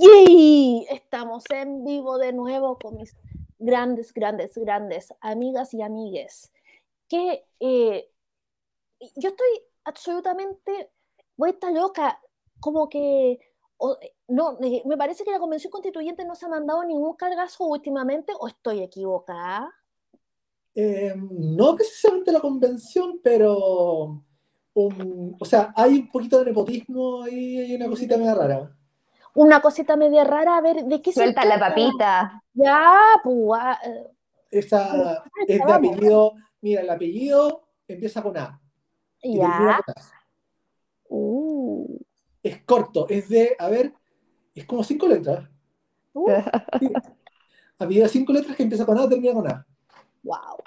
Y estamos en vivo de nuevo con mis grandes, grandes, grandes amigas y amigues. Que eh, yo estoy absolutamente vuelta loca, como que no, me parece que la convención constituyente no se ha mandado ningún cargazo últimamente, o estoy equivocada. Eh, no precisamente la convención, pero o sea, hay un poquito de nepotismo y hay una cosita media rara. Una cosita media rara, a ver, ¿de qué Suelta la papita. Ya, pues. Esa es de apellido, mira, el apellido empieza con A. Ya. Uh. Es corto, es de, a ver, es como cinco letras. Uh. Apellido de cinco letras que empieza con A, termina con A. Wow.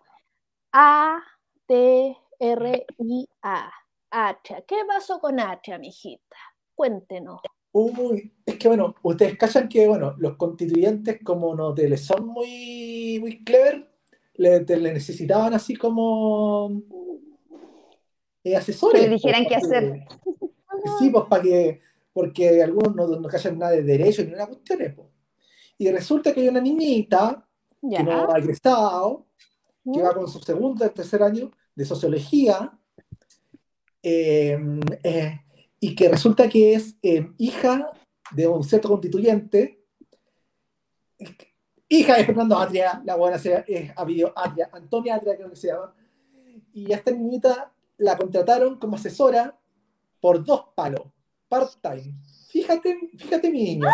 A, T, R, I, A. Atria. ¿Qué pasó con Atria, mijita? Cuéntenos. Uy, es que bueno, ustedes callan que bueno, los constituyentes como no te les son muy, muy clever, le, necesitaban así como eh, asesores. Que le dijeran qué hacer. Sí, pues para que, porque algunos no, no callan nada de derecho ni una cuestión. Pues. Y resulta que hay una niñita que no ha egresado, que va con su segundo y tercer año de sociología, Em, eh, y que resulta que es em, hija de un cierto constituyente, hija de Fernando Atria, la buena es habido Atria, Antonia Atria creo que se llama, y a esta niñita la contrataron como asesora por dos palos, part-time. Fíjate, fíjate mi niña.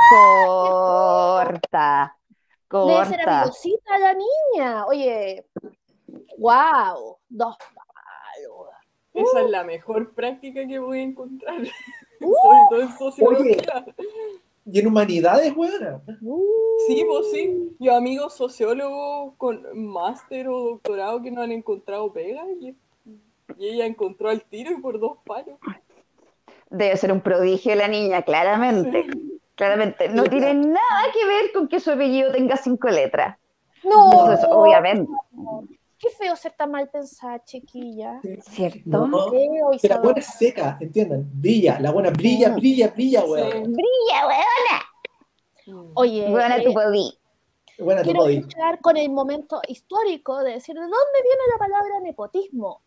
Corta, corta. Debe ser amigosita la niña. Oye, wow, dos palos. Esa es la mejor práctica que voy a encontrar. Sobre todo en sociología. y en humanidades, buena. Sí, pues sí. Yo amigos sociólogos con máster o doctorado que no han encontrado pega y, ella encontró al tiro y por dos palos. Debe ser un prodigio la niña, claramente. Claramente. No tiene nada que ver con que su apellido tenga cinco letras. No. obviamente. Qué feo ser tan mal pensada, chiquilla. ¿Cierto? No, la buena es seca, ¿entienden? Brilla, la buena brilla, brilla, brilla, weón. Brilla, weona. Mm. Oye. Buena tu body. Buena quiero escuchar con el momento histórico de decir de dónde viene la palabra nepotismo.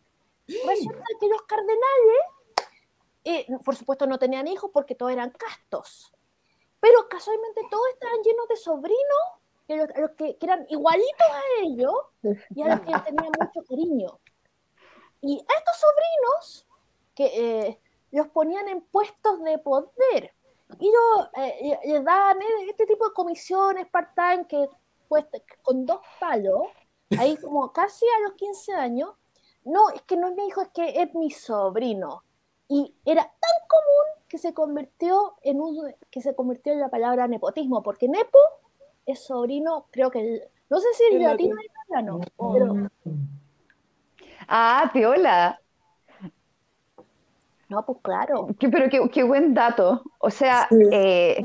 Resulta que los cardenales, eh, por supuesto, no tenían hijos porque todos eran castos. Pero casualmente todos estaban llenos de sobrinos que, que, eran igualitos a ellos y a los que tenían mucho cariño. Y a estos sobrinos que eh, los ponían en puestos de poder y eh, les daban este tipo de comisiones part-time que pues, con dos palos, ahí como casi a los 15 años, no, es que no es mi hijo, es que es mi sobrino. Y era tan común que se convirtió en un, que se convirtió en la palabra nepotismo, porque nepo es sobrino, creo que, no sé si es latino o italiano, pero... Ah, piola. No, pues claro. pero qué, buen dato. O sea, eh,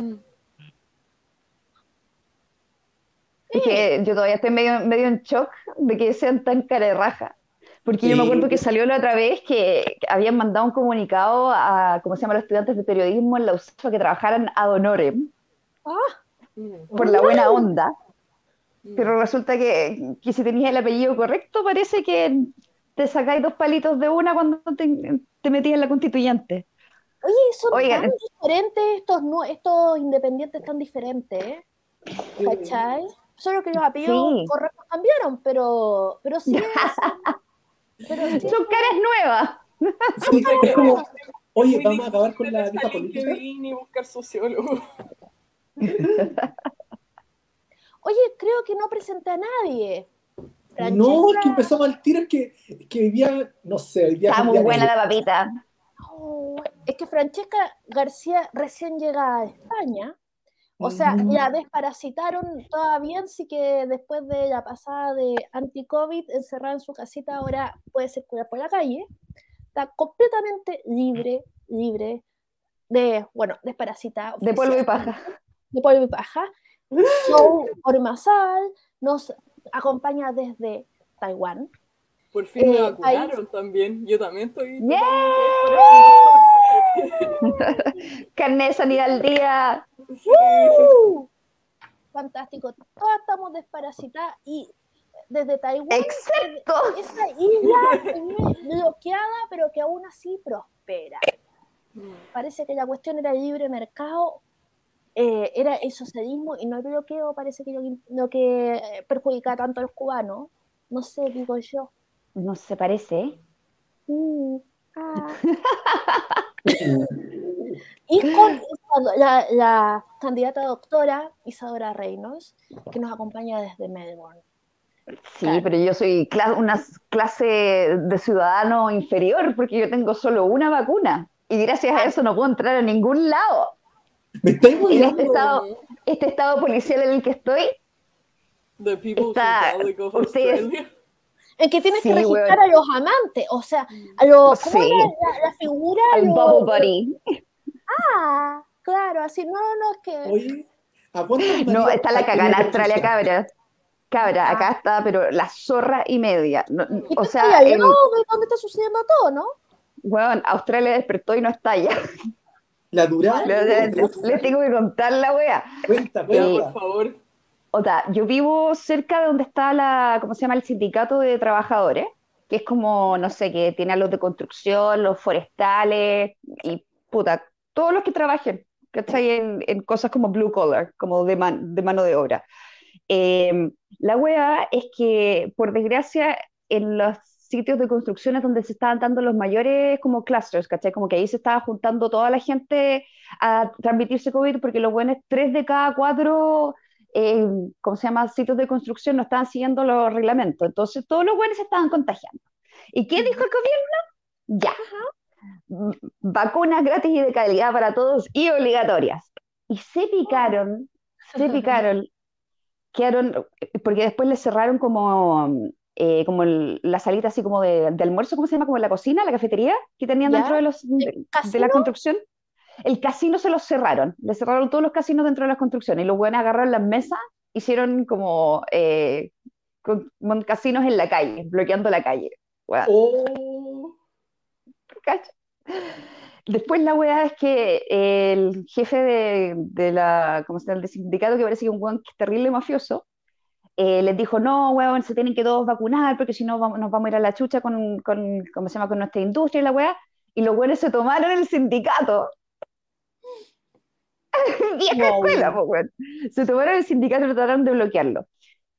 que yo todavía estoy medio, medio en shock de que sean tan cara de raja. Porque yo me acuerdo que salió la otra vez que, habían mandado un comunicado a, ¿cómo se llama?, los estudiantes de periodismo en la USAF que trabajaran ad honorem. Ah por la buena onda. Pero resulta que, si tenías el apellido correcto, parece que te sacáis dos palitos de una cuando te, te metías en la constituyente. Oye, son tan diferentes estos, no, estos independientes tan diferentes, ¿eh? ¿cachai? Solo que los apellidos correctos cambiaron, pero, pero sí. son caras nuevas. oye, vamos a acabar con la vieja política. Y buscar sociólogo. Oye, creo que no presenté a nadie. No, es que empezó mal tiro, es que, que vivía, no sé, vivía Está muy buena la papita. es que Francesca García recién llega a España. O sea, mm. la desparasitaron todavía, así que después de la pasada de anti-COVID, encerrada en su casita, ahora puede circular por la calle. Está completamente libre, libre de, bueno, desparasitada. De polvo y paja de Polvo y Paja. Show Ormasal nos acompaña desde Taiwán. Por fin me eh, vacunaron también. Yo también estoy. Carne de sanidad al día. Fantástico. Todas estamos desparasitadas y desde Taiwán. Excepto. Esa isla bloqueada, pero que aún así prospera. Parece que la cuestión era libre mercado, eh, era el socialismo y no el bloqueo, parece que lo, que perjudica tanto a los cubanos. No sé, digo yo. No se parece. Uh, ah. y con la, la, candidata doctora Isadora Reynolds, que nos acompaña desde Melbourne. Sí, pero yo soy una clase de ciudadano inferior porque yo tengo solo una vacuna y gracias a eso no puedo entrar a ningún lado. Me estoy muy este estado, este estado policial en el que estoy. The People's Republic of Australia. En que tienes que registrar a los amantes, o sea, a los, ¿cómo sí. la, la, figura? Al los... Bubble Buddy. Ah, claro, así, no, no, es que... Oye, ¿a No, está la cagada en Australia, cabra. Cabra, acá está, pero la zorra y media. No, ¿Y o sea, el... ¿dónde está sucediendo todo, no? Bueno, Australia despertó y no está allá. La dura. Les tengo que contar la wea. Cuenta, cuenta. Eh, por favor. O sea, yo vivo cerca de donde está la, ¿cómo se llama? El sindicato de trabajadores, que es como, no sé, que tiene a los de construcción, los forestales y puta, todos los que trabajen, ¿cachai? En, en cosas como blue collar, como de, de mano de obra. Eh, la wea es que, por desgracia, en los sitios de construcciones donde se estaban dando los mayores como clusters, ¿cachai? Como que ahí se estaba juntando toda la gente a transmitirse COVID porque los buenos, tres de cada cuatro, eh, ¿cómo se llama? Sitios de construcción no estaban siguiendo los reglamentos. Entonces todos los buenos se estaban contagiando. ¿Y qué dijo el gobierno? Ya. Vacunas gratis y de calidad para todos y obligatorias. Y se picaron, se picaron, quedaron, porque después les cerraron como eh, como la salita así como de, almuerzo, ¿cómo se llama? Como la cocina, la cafetería que tenían dentro de, los, de, la construcción. El casino se los cerraron, le cerraron todos los casinos dentro de las construcciones y los buenos agarraron las mesas, hicieron como eh, casinos en la calle, bloqueando la calle. Oh. Después la weá es que el jefe de, de la, ¿cómo se llama? del sindicato, que parece que es un weón terrible mafioso, eh, les dijo, no, weón, se tienen que todos vacunar porque si no nos vamos a ir a la chucha con, con, ¿cómo se llama? con nuestra industria y la weá. Y los weones se tomaron el sindicato. Vieja escuela, weón. Se tomaron el sindicato y trataron de bloquearlo.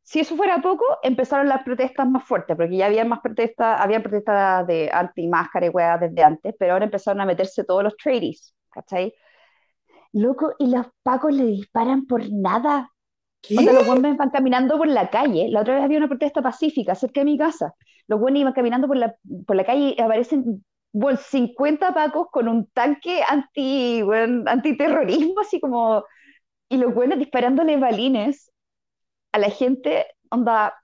Si eso fuera poco, empezaron las protestas más fuertes, porque ya había más protestas, había protestas de anti-máscara y weá desde antes, pero ahora empezaron a meterse todos los tradies, ¿cachai? Loco, y los pacos le disparan por nada. Cuando los buenos van caminando por la calle, la otra vez había una protesta pacífica cerca de mi casa. Los buenos iban caminando por la, por la calle y aparecen bueno, 50 pacos con un tanque anti, bueno, antiterrorismo, así como. Y los buenos disparándole balines a la gente, onda.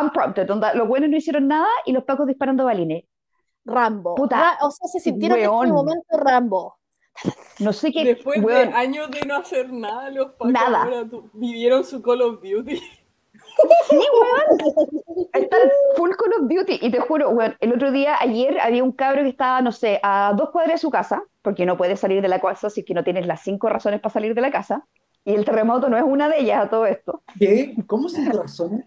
Unprompted, onda. Los buenos no hicieron nada y los pacos disparando balines. Rambo. Puta, o sea, se sintieron en este momento Rambo. No sé qué. Después de años de no hacer nada, los pacos nada. vivieron su Call of Duty. Sí, weón. Están full Call of Duty. Y te juro, weón, el otro día, ayer, había un cabro que estaba, no sé, a dos cuadras de su casa, porque no puede salir de la casa si es que no tienes las cinco razones para salir de la casa. Y el terremoto no es una de ellas a todo esto. ¿Qué? ¿Cómo cinco razones?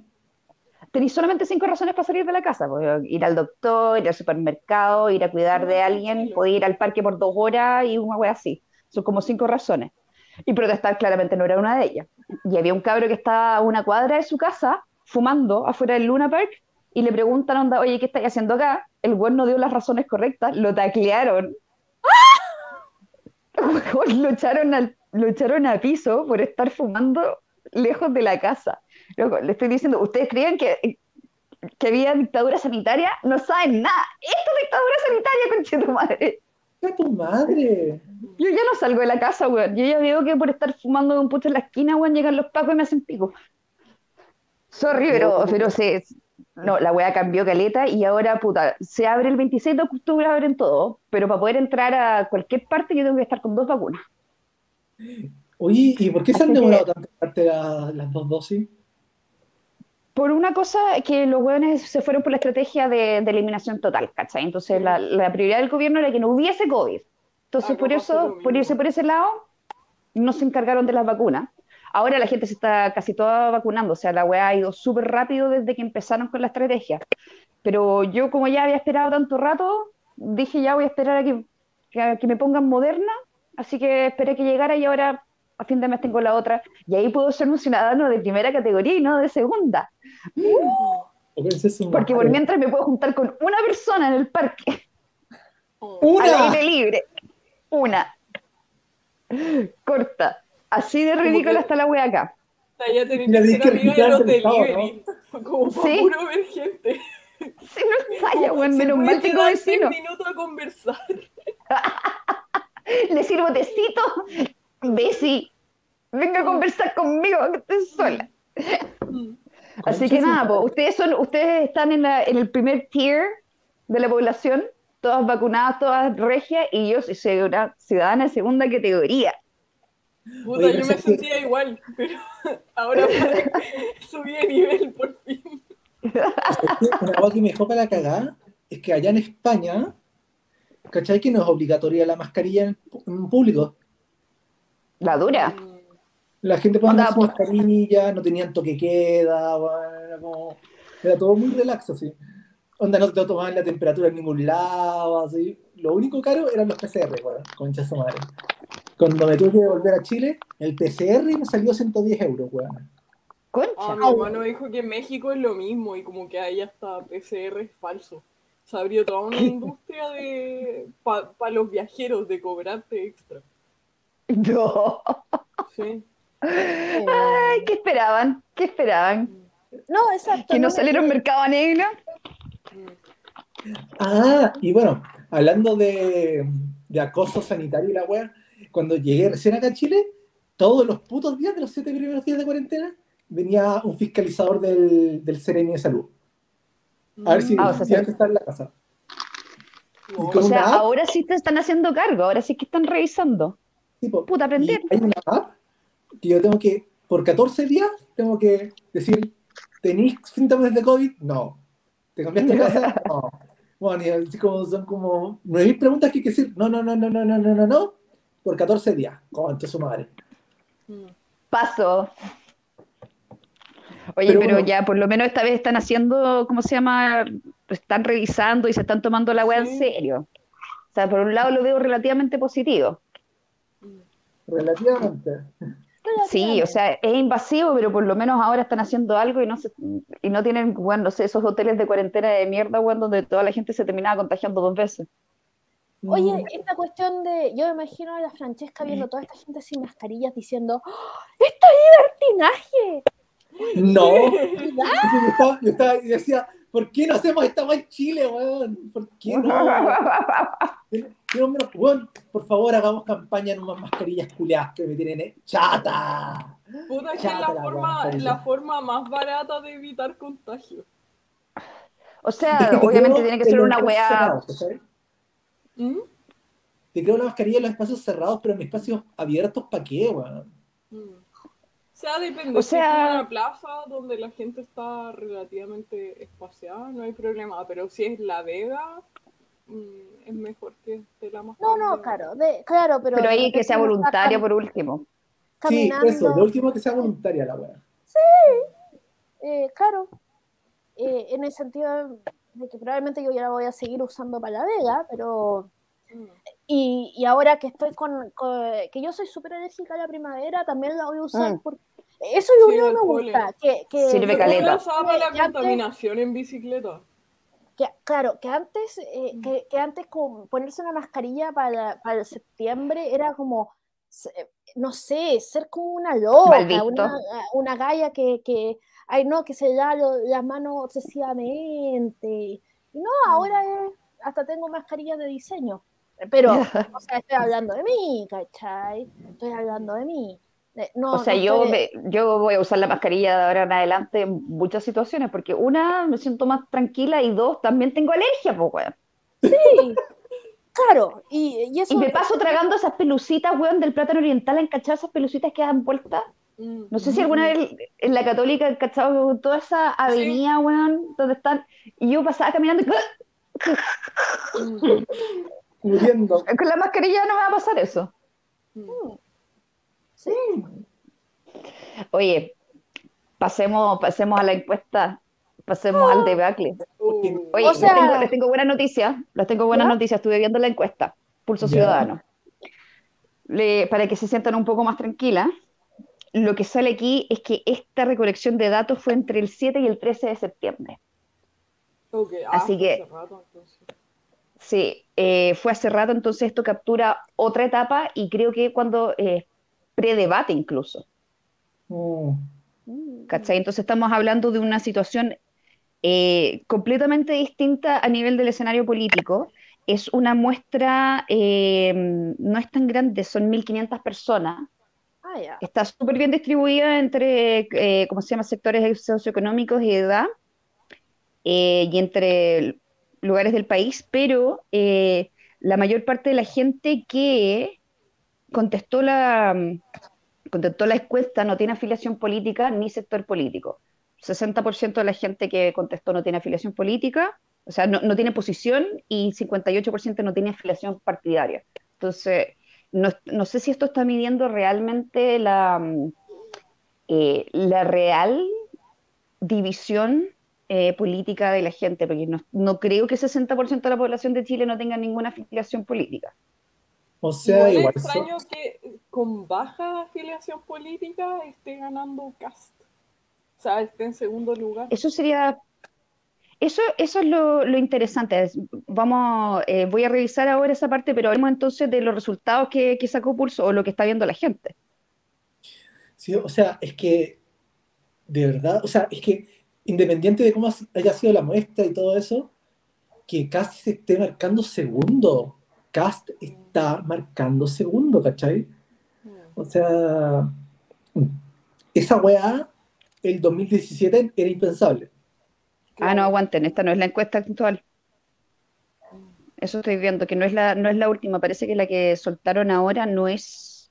Tenéis solamente cinco razones para salir de la casa. Pues, ir al doctor, ir al supermercado, ir a cuidar de alguien, poder ir al parque por dos horas y una wea así. Son como cinco razones. Y protestar claramente no era una de ellas. Y había un cabro que estaba a una cuadra de su casa fumando afuera del Luna Park y le preguntan, onda, oye, ¿qué estáis haciendo acá? El güey no dio las razones correctas, lo taclearon. lo, echaron al, lo echaron a piso por estar fumando lejos de la casa le estoy diciendo, ¿ustedes creían que, que había dictadura sanitaria? No saben nada. Esto es dictadura sanitaria, conche tu madre. ¿Qué tu madre? Yo ya no salgo de la casa, weón. Yo ya veo que por estar fumando un puto en la esquina, weón, llegan los pacos y me hacen pico. Sorry, pero, pero se, no, la weá cambió caleta y ahora, puta, se abre el 26 de octubre, abren todo, pero para poder entrar a cualquier parte yo tengo que estar con dos vacunas. Oye, ¿y por qué se han demorado tanto parte las dos dosis? Por una cosa que los hueones se fueron por la estrategia de, eliminación total, ¿cachai? Entonces la, prioridad del gobierno era que no hubiese COVID. Entonces, por eso, por irse por ese lado, no se encargaron de las vacunas. Ahora la gente se está casi toda vacunando, o sea, la weá ha ido súper rápido desde que empezaron con la estrategia. Pero yo, como ya había esperado tanto rato, dije ya voy a esperar a que, que me pongan moderna, así que esperé que llegara y ahora a fin de mes tengo la otra. Y ahí puedo ser un ciudadano de primera categoría y no de segunda. Porque por mientras me puedo juntar con una persona en el parque. Una. Al aire libre. Una. Corta. Así de ridícula está la wea acá. Ya tenés que ser amiga de los delivery. Como para puro ver gente. Sí, no falla, weón. Menos mal tengo vecino. minutos a conversar. Le sirvo tecito. Besi, venga a conversar conmigo, que estoy sola. Mm. Así que nada, pues, ustedes son, ustedes están en, la, en el primer tier de la población, todas vacunadas, todas regias, y yo soy una ciudadana de segunda categoría. Puta, yo me sentía igual, pero ahora subí de nivel por fin. Una cosa que me dejó para la cagada es que allá en España, ¿cachai? Que no es obligatoria la mascarilla en, público. La dura. La gente ponía su mascarilla, no tenían toque queda, era, como, era todo muy relax así. Onda, no te tomaban la temperatura en ningún lado, así. Lo único caro eran los PCR, bueno, concha su madre. Cuando me tuve que volver a Chile, el PCR me salió 110 euros, weón. Concha. Ah, mi hermano dijo que en México es lo mismo y como que ahí hasta PCR es falso. Se abrió toda una industria de para los viajeros de cobrarte extra. No. Sí. Ay, ¿qué esperaban? ¿Qué esperaban? No, exacto. ¿Que no, salieron mercado negro? Ah, y bueno, hablando de, acoso sanitario y la wea, cuando llegué recién acá a Chile, todos los putos días de los siete primeros días de cuarentena, venía un fiscalizador del, del de Salud. A ver si, ah, está en la casa. O sea, ahora sí te están haciendo cargo, ahora sí que están revisando. Puta, aprender. Hay una app que yo tengo que, por 14 días, tengo que decir, ¿tenéis síntomas de COVID? No. ¿Te cambiaste de casa? No. Bueno, y así como son como 9.000 preguntas que hay que decir, no, no, no, no, no, no, no, no, no, por 14 días. Concha su madre. Paso. Oye, pero, ya por lo menos esta vez están haciendo, ¿cómo se llama? Están revisando y se están tomando la weá en serio. O sea, por un lado lo veo relativamente positivo. Relativamente. Sí, o sea, es invasivo, pero por lo menos ahora están haciendo algo y no y no tienen, bueno, no sé, esos hoteles de cuarentena de mierda, bueno, donde toda la gente se terminaba contagiando dos veces. Oye, mm. esta cuestión de, yo me imagino a la Francesca viendo toda esta gente sin mascarillas diciendo, ¡Oh, ¡esto es libertinaje! No, yo estaba, yo estaba, y decía, ¿por qué no hacemos esta en Chile, weón? ¿Por qué no? por favor, hagamos campaña en unas mascarillas culiadas que me tienen chata. Puta, que es la, forma, la forma más barata de evitar contagio. O sea, obviamente tiene que ser una weá. ¿Mm? Te creo la mascarilla en los espacios cerrados, pero en espacios abiertos, ¿para qué, weón? Mm. O sea, depende. O sea, si una plaza donde la gente está relativamente espaciada, no hay problema. Pero si es La Vega, mm, es mejor que esté la mascarilla. No, no, claro, de, claro, pero. Pero ahí que sea voluntario por último. Sí, eso, de último que sea voluntaria la weá. Sí, eh, claro. Eh, en el sentido de que probablemente yo ya la voy a seguir usando para la vega, pero... Mm. Y, y, ahora que estoy con, que yo soy súper alérgica a la primavera, también la voy a usar mm. porque eso es lo que me gusta. Que, que Sirve caleta. usaba la contaminación en bicicleta. Que, claro, que antes, eh, mm. que, que, antes como ponerse una mascarilla para, para septiembre era como, no sé, ser como una loca, una, una galla que, que, ay no, que se da las manos obsesivamente. Y no, ahora mm. hasta tengo mascarillas de diseño. Pero, o sea, estoy hablando de mí, ¿cachai? Estoy hablando de mí. Eh, no, o sea, yo, yo voy a usar la mascarilla de ahora en adelante en muchas situaciones, porque una, me siento más tranquila y dos, también tengo alergia, pues, weón. Sí, claro. Y, y, eso, y me paso tragando esas pelucitas, weón, del plátano oriental, ¿encachado esas pelucitas que dan vueltas? No sé si alguna vez en la católica he cachado toda esa avenida, weón, donde están, y yo pasaba caminando y... muriendo. Con la mascarilla no me va a pasar eso. Mm. Sí. Oye, pasemos, pasemos a la encuesta, pasemos al debacle. Uh, Oye, O les, sea- tengo, les tengo buenas noticias, les tengo buenas ¿Ya? noticias, estuve viendo la encuesta, Pulso Ya. Ciudadano. Le- para que se sientan un poco más tranquilas, lo que sale aquí es que esta recolección de datos fue entre el 7 y el 13 de septiembre. ok, ah, Así que- rato. Sí, eh, fue hace rato, entonces esto captura otra etapa y creo que cuando eh, predebate incluso. Mm. ¿Cachai? Entonces estamos hablando de una situación eh, completamente distinta a nivel del escenario político. Es una muestra, eh, no es tan grande, son 1.500 personas. Ah. Está súper bien distribuida entre, eh, ¿cómo se llama?, sectores socioeconómicos y edad, eh, y entre lugares del país, pero eh, la mayor parte de la gente que contestó la, contestó la encuesta no tiene afiliación política ni sector político. 60% de la gente que contestó no tiene afiliación política, o sea, no, no tiene posición y 58% no tiene afiliación partidaria. Entonces, no, no sé si esto está midiendo realmente la, mm, eh, la real división eh, política de la gente, porque no, no creo que 60% de la población de Chile no tenga ninguna afiliación política. O sea, Igual igual. es so- extraño que con baja afiliación política esté ganando Cast. O sea, esté en segundo lugar. Eso sería, eso, eso es lo, lo interesante. Es- Vamos, eh, voy a revisar ahora esa parte, pero hablemos entonces de los resultados que, que sacó Pulso o lo que está viendo la gente. Sí, o sea, es que, de verdad, o sea, es que independiente de cómo haya sido la muestra y todo eso, que Cast se esté marcando segundo. Cast está marcando segundo, ¿cachai? Mm. O sea, esa weá, el 2017 era impensable. Ah, no, aguanten, esta no es la encuesta actual. Eso estoy viendo, que no es la, no es la última, parece que la que soltaron ahora no es,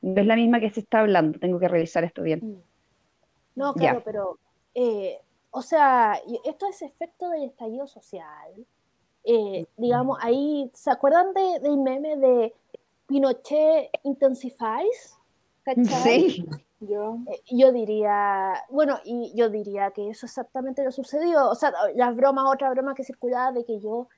no es la misma que se está hablando. Tengo que revisar esto bien. Mm. No, Ya. claro, pero, eh, o sea, esto es efecto del estallido social. Eh, digamos, ahí, ¿se acuerdan de, del meme de Pinochet Intensifies? ¿Cachai? Sí, Ya. Eh, Yo diría, bueno, y yo diría que eso exactamente lo sucedió. O sea, las bromas, otra broma que circulaba de que yo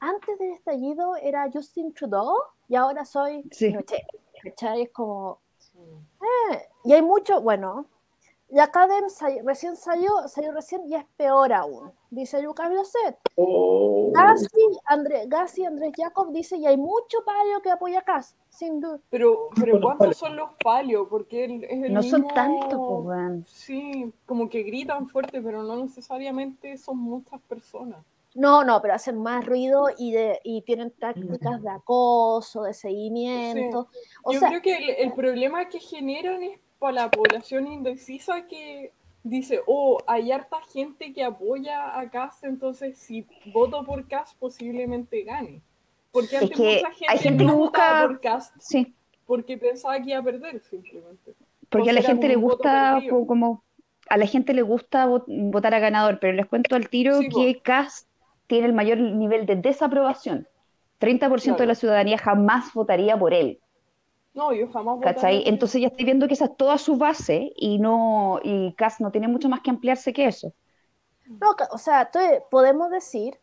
antes del estallido era Justin Trudeau y ahora soy Sí. Pinochet. ¿Cachai? Es como, eh, y hay mucho, bueno, la Academ recién salió, salió recién y es peor aún, dice Lucas Blocet. Oh. Gassi, André, Gassi Andrés Jacob dice, y hay mucho palio que apoya a Cas, sin duda. Pero, pero ¿cuántos son los palios? Porque es el no son mismo- tantos, pues. Sí, como que gritan fuerte, pero no necesariamente son muchas personas. No, no, pero hacen más ruido y, de, y tienen tácticas de acoso, de seguimiento. O Yo sea, creo que el, el problema que generan es para la población indecisa que dice, oh, hay harta gente que apoya a Cast, entonces si voto por Cast posiblemente gane. Porque Es antes mucha gente, hay gente no que votaba busca- por Cast Sí, porque pensaba que iba a perder simplemente. porque a la gente le gusta, como, a la gente le gusta vo- votar a ganador, pero les cuento al tiro Sí, que Cast tiene el mayor nivel de desaprobación. 30% de Claro. la ciudadanía jamás votaría por él. No, yo jamás ¿Cachai? Entonces ya estoy viendo que esa es toda su base y no, y Cast no tiene mucho más que ampliarse que eso. no, o sea, podemos decir,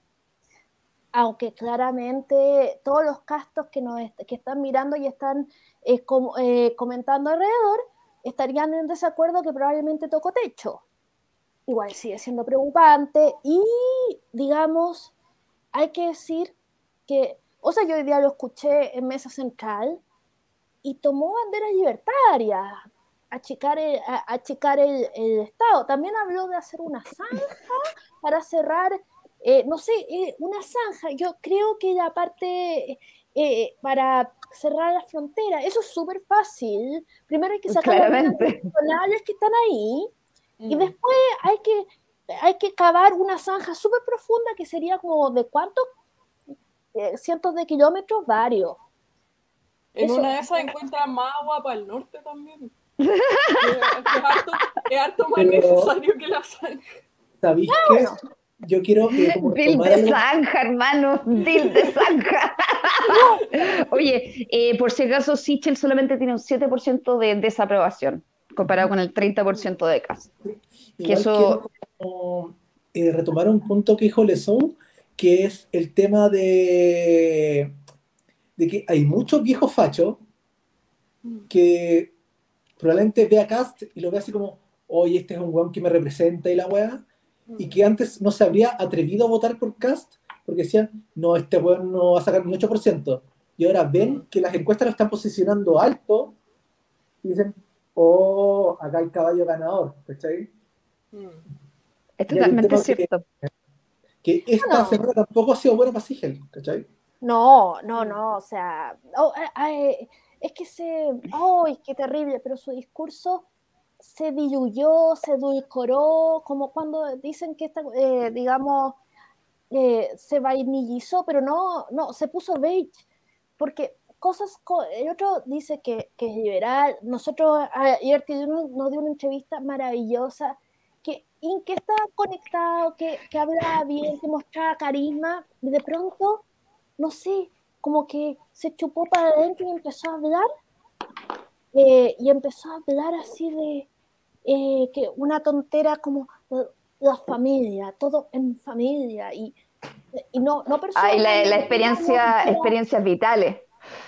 aunque claramente todos los castos que, nos est- que están mirando y están eh, com- eh, comentando alrededor estarían en desacuerdo que probablemente tocó techo. Igual sigue siendo preocupante y, digamos, hay que decir que, o sea, yo hoy día lo escuché en Mesa Central y tomó banderas libertarias, achicar el, a- achicar el, el Estado. También habló de hacer una zanja para cerrar, eh, no sé, eh, una zanja. Yo creo que la parte eh, para cerrar la frontera, eso es súper fácil. Primero hay que sacar las personales que están ahí y Mm. después hay que, hay que cavar una zanja súper profunda que sería como de cuántos eh, cientos de kilómetros, varios. En Eso- una de esas encuentran más agua para el norte también. es, harto, es harto más Pero- necesario que la sangre. ¿Sabéis qué? yo quiero... Eh, Dil de zanja, hermano, Dil de zanja. Oye, eh, por si acaso, Sichel solamente tiene un 7% de desaprobación, comparado con el 30% de casos. que eso... Eh, retomar un punto que dijo Lesón, que es el tema de, de que hay muchos viejos fachos que probablemente vea Cast y lo ve así como, oye, este es un weón que me representa y la weá, y que antes no se habría atrevido a votar por Cast porque decían, no, este weón no va a sacar ni 8%. Y ahora ven que las encuestas lo están posicionando alto y dicen, oh, acá hay caballo ganador, ¿cachai? Es totalmente cierto. Que, esta semana tampoco ha sido buena para Sigel, ¿cachai? No, no, no, o sea, oh, es que se, ¡ay, qué terrible! Pero su discurso se diluyó, se edulcoró, como cuando dicen que, esta, eh, digamos, eh, se vainillizó, pero no, no, se puso beige, porque cosas, el otro dice que, que es liberal, nosotros, ayer nos dio una entrevista maravillosa, que, en que está conectado, que, que habla bien, que mostraba carisma, y de pronto, no sé, como que se chupó para adentro y empezó a hablar, eh, y empezó a hablar así de eh, que una tontera como la familia, todo en familia, y, y no, no personas. Ay, la, la experiencia, experiencias vitales.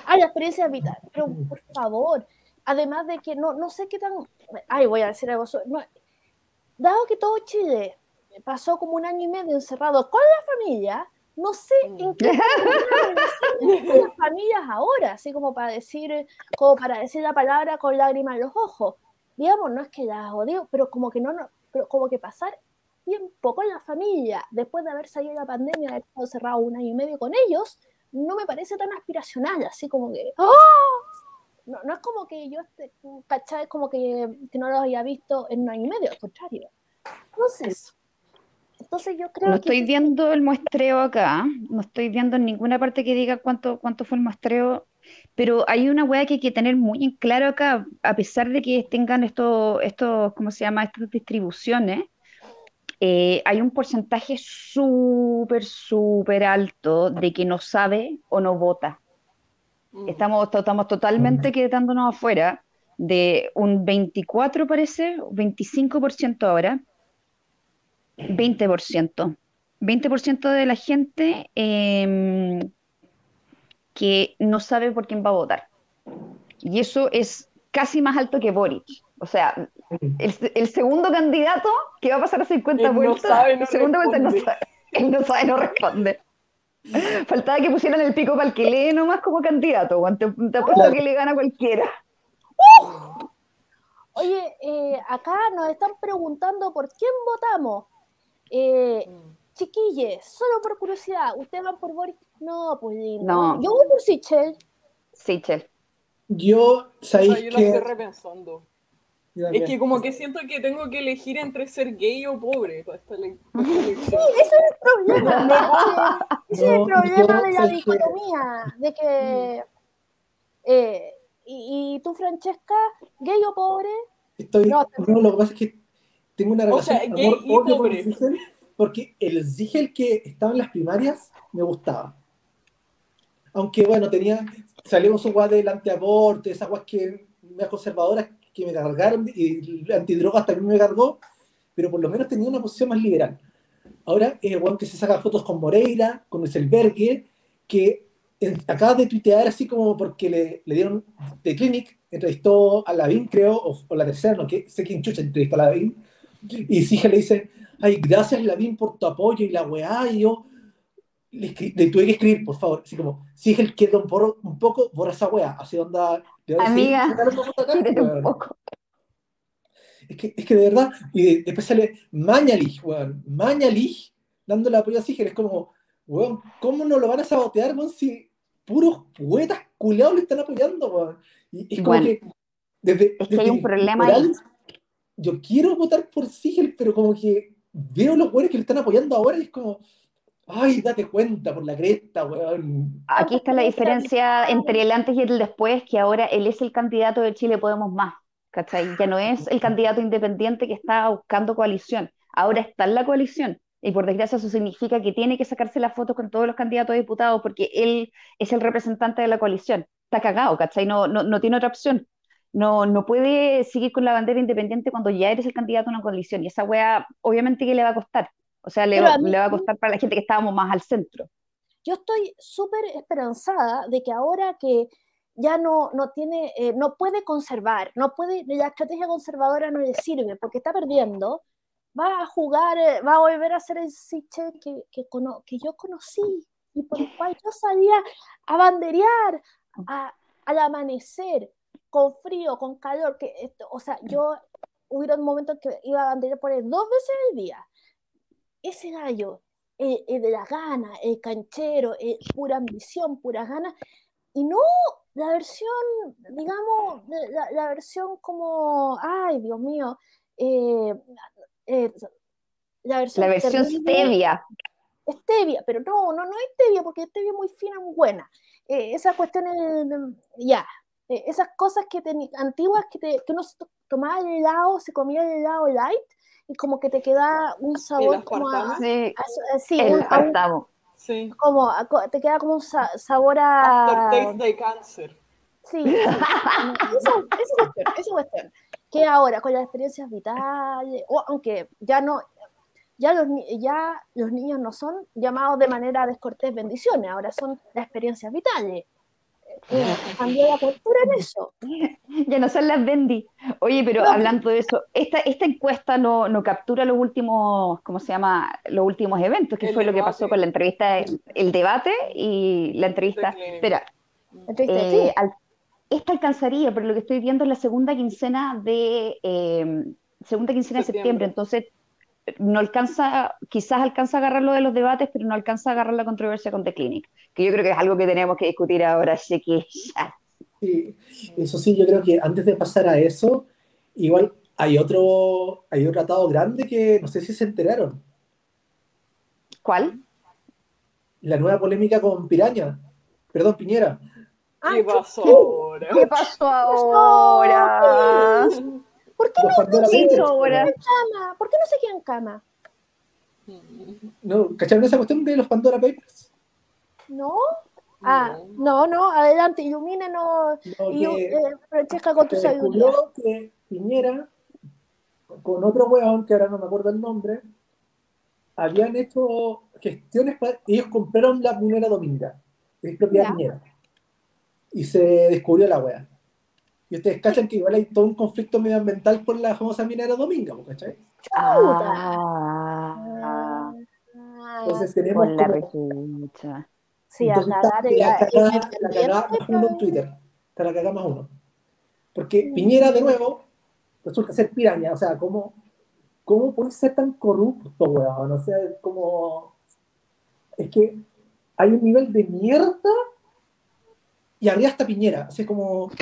Ah, la experiencia vital, pero por favor, además de que no, no sé qué tan, ay, voy a decir algo, no, dado que todo Chile pasó como un año y medio encerrado con la familia, no sé en qué las familias ahora, así como para decir, como para decir la palabra con lágrimas en los ojos. Digamos, no es que las odio, pero como que no, no pero como que pasar tiempo con la familia después de haber salido la pandemia, haber estado cerrado un año y medio con ellos, no me parece tan aspiracional, así como que, ¡oh! no, no es como que yo, esté, ¿cachai? Es como que, que, no lo había visto en un año y medio, al contrario. Entonces, entonces yo creo no estoy viendo el muestreo acá, no estoy viendo en ninguna parte que diga cuánto, cuánto fue el muestreo, pero hay una hueá que hay que tener muy en claro acá, a pesar de que tengan estos, estos ¿cómo se llama? Estas distribuciones, eh, hay un porcentaje súper, súper alto de que no sabe o no vota. Mm. Estamos, estamos totalmente quedándonos afuera de un 24, parece, 25% ahora, 20%. 20% de la gente em, que no sabe por quién va a votar. Y eso es casi más alto que Boric. O sea, el, segundo candidato que va a pasar a 50 vueltas, no sabe, no el segundo vuelta no sabe, él no sabe, no responde. Faltaba que pusieran el pico para el que lee nomás como candidato, te, te apuesto que le gana cualquiera. Oye, eh, acá nos están preguntando por quién votamos. Eh, chiquilles, solo por curiosidad, ¿ustedes van por Boris? No, pues no. Yo voy por Sichel. Sichel. Yo, sabéis que... Lo estoy repensando. Es que como que siento que tengo que elegir entre ser gay o pobre para esta, sí, ese es el problema. ese es el problema de la dicotomía. De que. Eh, y, tú, Francesca, gay o pobre? Estoy. No, lo que pasa es que tengo una relación. O sea, gay y pobre. porque el Zigel que estaba en las primarias me gustaba. Aunque bueno, tenía. Salimos un guay del antiaborto, esas guas que me conservadoras que me cargaron y antidrogas también me cargó, pero por lo menos tenía una posición más liberal. Ahora es el que se saca fotos con Moreira, con Esselbergue, que acaba de tuitear así como porque le, le dieron de Clinic, entrevistó a Lavín, creo, o, la tercera, no que sé quién chucha entrevistó a Lavín, y Sige le dice, ay, gracias Lavín por tu apoyo y la weá, y yo le, tuve que escribir, por favor, así como, Sige quiero un, un poco, borra esa weá, así onda, Amiga, un poco. Es que, es que de verdad, y después sale Mañalich, weón, Mañalich, dándole apoyo a Siger, es como, weón, ¿cómo no lo van a sabotear, weón, si puros poetas culeados le están apoyando, weón? Y es como que, desde, es que hay un problema ahí. Yo quiero votar por Siger, pero como que veo los weones que le están apoyando ahora y es como, Ay, date cuenta por la cresta, weón. Aquí está la diferencia entre el antes y el después, que ahora él es el candidato de Chile Podemos Más, ¿cachai? Ya no es el candidato independiente que está buscando coalición, ahora está en la coalición. Y por desgracia eso significa que tiene que sacarse la foto con todos los candidatos a diputados porque él es el representante de la coalición. Está cagado, ¿cachai? No, no, no tiene otra opción. No, no puede seguir con la bandera independiente cuando ya eres el candidato a una coalición. Y esa wea, obviamente que le va a costar. O sea, le, le va a costar para la gente que estábamos más al centro. Yo estoy súper esperanzada de que ahora que ya no, no tiene, eh, no puede conservar, no puede, la estrategia conservadora no le sirve porque está perdiendo, va a jugar, eh, va a volver a ser el Siche que, que, que, yo conocí y por el cual yo salía a banderear al amanecer, con frío, con calor, que o sea, yo hubiera un momento que iba a banderear por él dos veces al día. Ese gallo, eh, de la gana, el canchero, pura ambición, pura gana, y no la versión, digamos, la, versión como, ay, Dios mío, eh, eh, la versión, la versión stevia. Stevia, pero no, no, no es stevia, porque stevia es muy fina, muy buena. Eh, esas cuestiones, ya, esas cosas que antiguas que, te, que uno tomaba el helado, se comía el helado light, y como que te queda un sabor como a, sí, sí el Sí. Como, te queda como un sabor a. Aftertaste de cáncer. Sí, eso, eso, eso cuestión. Que ahora, con las experiencias vitales, o aunque ya no, ya los, ya los niños no son llamados de manera descortés bendiciones, ahora son las experiencias vitales. Cambió la cultura en eso. Ya no son las Bendy. Oye, pero hablando de eso, esta, esta encuesta no, no, captura los últimos, ¿cómo se llama? Los últimos eventos, que fue lo que pasó con la entrevista, el, debate y la entrevista. Espera, eh, esta alcanzaría, pero lo que estoy viendo es la segunda quincena de eh, segunda quincena de septiembre, entonces no alcanza, quizás alcanza a agarrar lo de los debates, pero no alcanza a agarrar la controversia con The Clinic, que yo creo que es algo que tenemos que discutir ahora, así que ya. Sí, eso sí, yo creo que antes de pasar a eso, igual hay otro, hay otro tratado grande que no sé si se enteraron. ¿Cuál? La nueva polémica con Piraña, perdón, Piñera. ¿Qué pasó ahora? ¿Qué pasó ahora? ¿Por qué, no en cama? ¿Por qué no se queda en cama? No, ¿cacharon esa cuestión de los Pandora Papers? No. Ah, no, no, adelante, ilumínenos. No, y, eh, Francesca, con tu sabiduría. que Piñera, con otro huevón, que ahora no me acuerdo el nombre, habían hecho gestiones para. Ellos compraron la minera Dominga, es propiedad Piñera. Y se descubrió la wea. Y ustedes cachan que igual hay todo un conflicto medioambiental por la famosa minera Dominga, ¿cachai? Ah, Entonces tenemos la como... Sí, Entonces, a la, cagada más uno en Twitter. Está la cagada más uno. Porque Piñera, de nuevo, resulta ser piraña. O sea, ¿cómo, cómo puede ser tan corrupto, weón? O sea, es como... Es que hay un nivel de mierda y habría hasta Piñera, así como...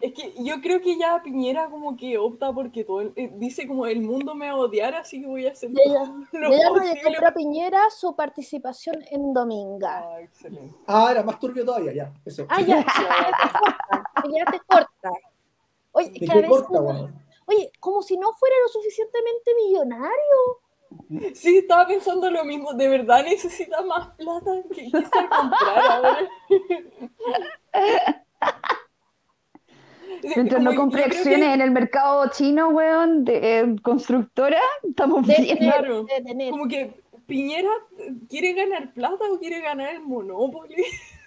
es que yo creo que ya Piñera como que opta porque todo eh, dice como el mundo me va a odiar, así que voy a hacer todo le a Piñera su participación en Dominga. Ah, excelente. Ah, era más turbio todavía, ya, eso. Ah, ya, Piñera te corta. Oye, oye, como si no fuera lo suficientemente millonario. Sí, estaba pensando lo mismo. ¿De verdad necesita más plata? ¿Qué quisiera comprar ahora? Mientras no compre acciones en el mercado chino, weón, de eh, constructora, estamos bien. Claro, como que Piñera quiere ganar plata o quiere ganar el Monopoly.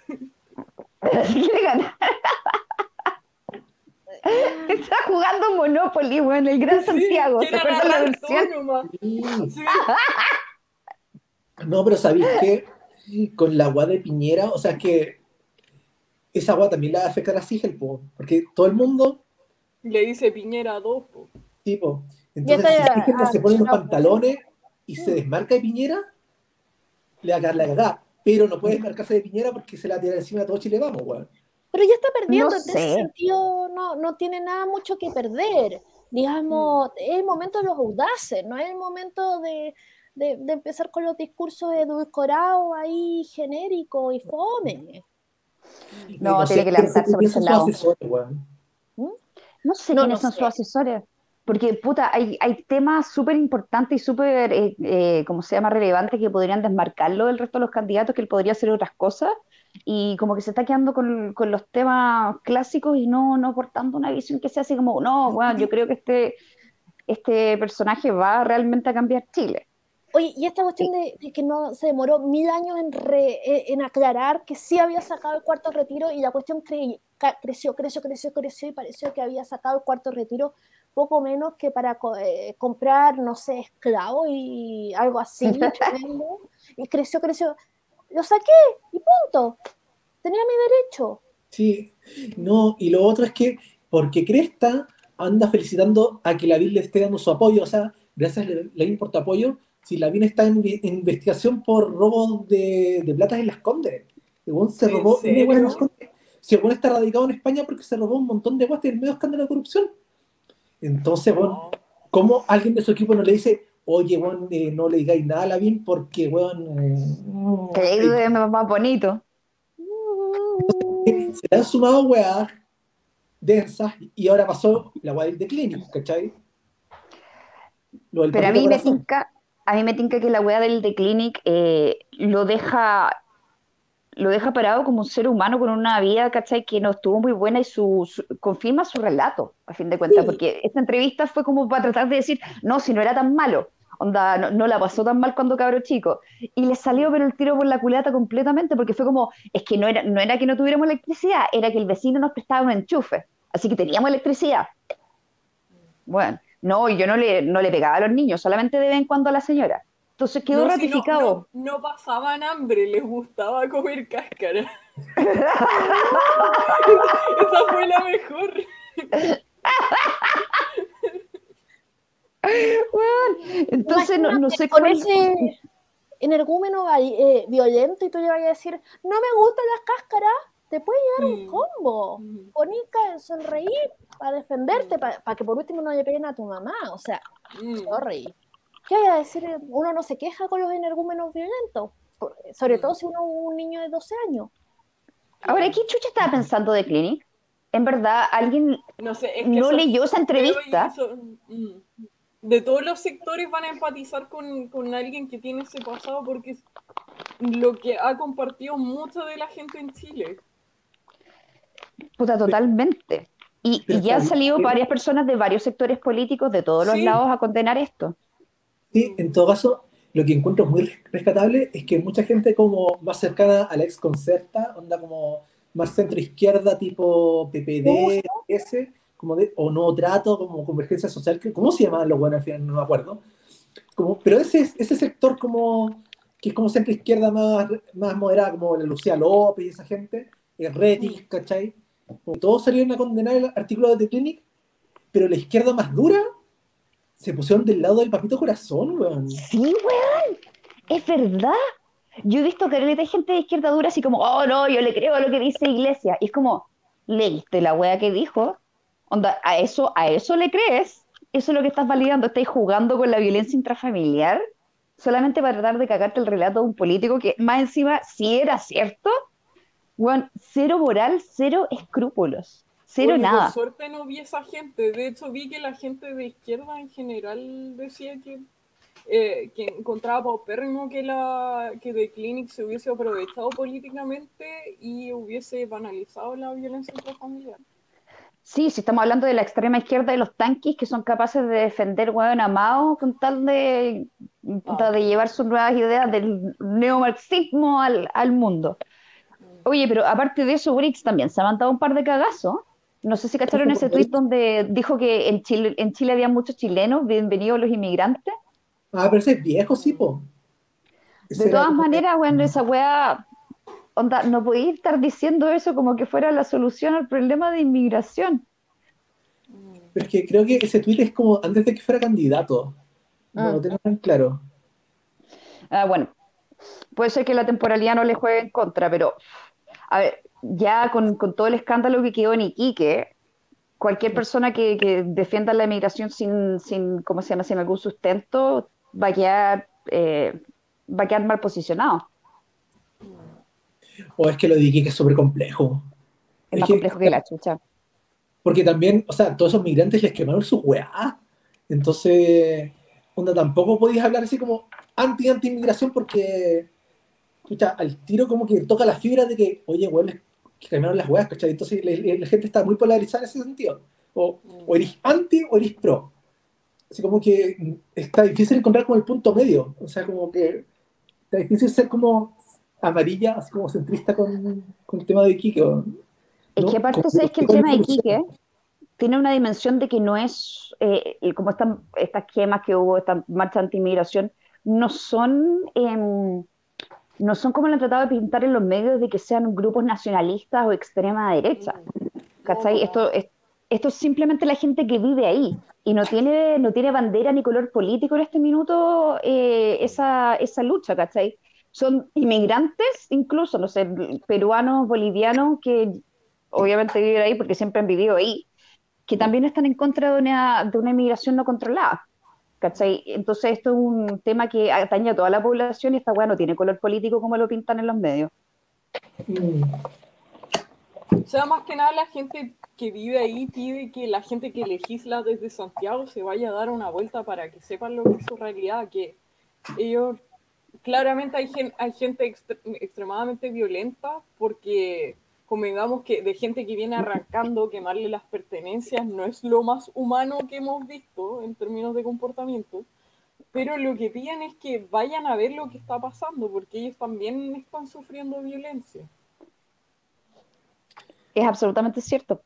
quiere ganar. Está jugando Monopoly, weón, el Gran Santiago. ¿Te acuerdas la versión? No, pero ¿sabéis qué? Con la agua de Piñera, o sea, que esa agua también la afecta a Sigel, po, porque todo el mundo... Le dice Piñera a dos, po. Sí, po. Entonces, si Sigel se pone los pantalones y se desmarca de Piñera, le va a caer la cagada. Pero no puede desmarcarse de Piñera porque se la tira encima a todo Chile, vamos, weón. Pero ya está perdiendo, en ese sentido no, no tiene nada mucho que perder. Digamos, mm. es el momento de los audaces, no es el momento de, de, de empezar con los discursos edulcorados ahí genéricos y fome. No, tiene que lanzarse por ese lado. ¿Mm? No sé quiénes son sus asesores. Porque, puta, hay, hay temas súper importantes y súper, eh, eh, como se llama, relevantes que podrían desmarcarlo del resto de los candidatos, que él podría hacer otras cosas, y como que se está quedando con, con los temas clásicos y no, no aportando una visión que sea así como, no, bueno, yo creo que este, este personaje va realmente a cambiar Chile. Oye, y esta cuestión de, que no se demoró mil años en, e, en, aclarar que sí había sacado el cuarto retiro y la cuestión creció, creció, creció, creció y pareció que había sacado el cuarto retiro poco menos que para eh, comprar, no sé, esclavos y algo así. y creció, creció. Lo saqué y punto. Tenía mi derecho. Sí, no, y lo otro es que porque Cresta anda felicitando a que la BIL le esté dando su apoyo, o sea, gracias a la importa apoyo, si la BIL está en, investigación por robo de, de plata en las Condes. Según se robó, Según está radicado en España porque se robó un montón de guas y el medio escándalo de corrupción. Entonces, bueno, ¿cómo alguien de su equipo no le dice, oye, bueno, eh, no le digáis nada a la BIM porque, bueno... Eh, que es más bonito. Se le han sumado weas densas y ahora pasó la wea del declínio, ¿cachai? Pero a mí, me tinca, a mí me tinca que la wea del declinic eh, lo deja lo deja parado como un ser humano con una vida, ¿cachai? Que no estuvo muy buena y su, confirma su relato, a fin de cuentas, porque esta entrevista fue como para tratar de decir, no, si no era tan malo, onda, no, la pasó tan mal cuando cabro chico. Y le salió pero el tiro por la culata completamente, porque fue como, es que no era, no era que no tuviéramos electricidad, era que el vecino nos prestaba un enchufe, así que teníamos electricidad. Bueno, no, y yo no le, no le pegaba a los niños, solamente de vez en cuando a la señora. Entonces quedó ratificado. no, pasaban hambre, les gustaba comer cáscara. Esa fue la mejor. entonces no, no sé cómo. Ese energúmeno eh, violento y tú le vas a decir, no me gustan las cáscaras, te puede llegar un mm. combo. Mm. Bonita, sonreír para defenderte, para, que por último no le peguen a tu mamá. O sea, mm. ¿Qué voy a decir? Uno no se queja con los energúmenos violentos, sobre todo si uno es un niño de 12 años. Ahora, ¿qué chucha estaba pensando de Clinic? En verdad, alguien no, sé, no leyó esa entrevista. Mm, de todos los sectores van a empatizar con, con, alguien que tiene ese pasado porque es lo que ha compartido mucha de la gente en Chile. Puta, totalmente. Y, ya han salido varias personas de varios sectores políticos de todos los lados a condenar esto. Sí, en todo caso, lo que encuentro muy rescatable es que mucha gente como más cercana a la ex concerta, onda como más centro izquierda, tipo PPD, ese, como de, o no trato, como convergencia social, ¿cómo se llamaban los buenos al final? No me acuerdo. Como, pero ese, ese sector como que es como centro izquierda más, más moderada, como la Lucía López y esa gente, el Retis. ¿cachai? todos salieron a condenar el artículo de The Clinic, pero la izquierda más dura se pusieron del lado del papito corazón, weón. Sí, weón. Es verdad. Yo he visto que hay gente de izquierda dura así como, oh no, yo le creo a lo que dice Iglesia. Y es como, ¿leíste la wea que dijo? Onda, ¿a eso, ¿a eso le crees? ¿Eso es lo que estás validando? ¿Estáis jugando con la violencia intrafamiliar? Solamente para tratar de cagarte el relato de un político que más encima, si era cierto, weón, cero moral, cero escrúpulos. Cero nada. Por suerte no vi esa gente. De hecho, vi que la gente de izquierda en general decía que, eh, que encontraba paupérrimo que, la, que The Clinic se hubiese aprovechado políticamente y hubiese banalizado la violencia intrafamiliar. Sí, si estamos hablando de la extrema izquierda de los tanquis que son capaces de defender hueón amado con tal de, ah. de llevar sus nuevas ideas del neomarxismo al, al mundo. Mm. Oye, pero aparte de eso, Briggs también se ha mandado un par de cagazos. No sé si cacharon ese tweet donde dijo que en Chile, en Chile había muchos chilenos, bienvenidos los inmigrantes. Ah, pero ese es viejo, sí, po. de todas maneras, bueno, esa weá, onda, no podía estar diciendo eso como que fuera la solución al problema de inmigración. Pero es que creo que ese tweet es como antes de que fuera candidato. No ah. lo tengo tan claro. Ah, bueno, puede ser que la temporalidad no le juegue en contra, pero a ver, ya con, todo el escándalo que quedó en Iquique, cualquier persona que, defienda la emigración sin, sin, ¿cómo se llama?, sin algún sustento, va a quedar, eh, va a quedar mal posicionado. O es que lo de Iquique es súper complejo. Es, más complejo que la chucha. Porque también, o sea, todos esos migrantes les quemaron sus weá. Entonces, onda, tampoco podéis hablar así como anti-anti-inmigración porque, escucha, al tiro como que toca la fibra de que, oye, weón, que cambiaron las weas, ¿cachai? Entonces la, gente está muy polarizada en ese sentido. O, o eres anti o eres pro. Así como que está difícil encontrar como el punto medio. O sea, como que está difícil ser como amarilla, así como centrista con, con el tema de Iquique. Es que aparte, ¿sabes que el tema de Iquique tiene una dimensión de que no es, eh, como estas gemas que hubo, esta marcha anti-inmigración, no son, em, no son como lo han tratado de pintar en los medios de que sean grupos nacionalistas o extrema derecha. ¿Cachai? Esto, es, esto es simplemente la gente que vive ahí y no tiene, no tiene bandera ni color político en este minuto eh, esa, esa lucha, ¿cachai? Son inmigrantes, incluso, no sé, peruanos, bolivianos, que obviamente viven ahí porque siempre han vivido ahí, que también están en contra de una, de una inmigración no controlada. ¿Cachai? Entonces esto es un tema que atañe a toda la población y esta weá no tiene color político como lo pintan en los medios. O sea, más que nada la gente que vive ahí pide que la gente que legisla desde Santiago se vaya a dar una vuelta para que sepan lo que es su realidad, que ellos, claramente hay, hay gente extremadamente violenta porque digamos que de gente que viene arrancando, quemarle las pertenencias, no es lo más humano que hemos visto en términos de comportamiento, pero lo que piden es que vayan a ver lo que está pasando, porque ellos también están sufriendo violencia. Es absolutamente cierto.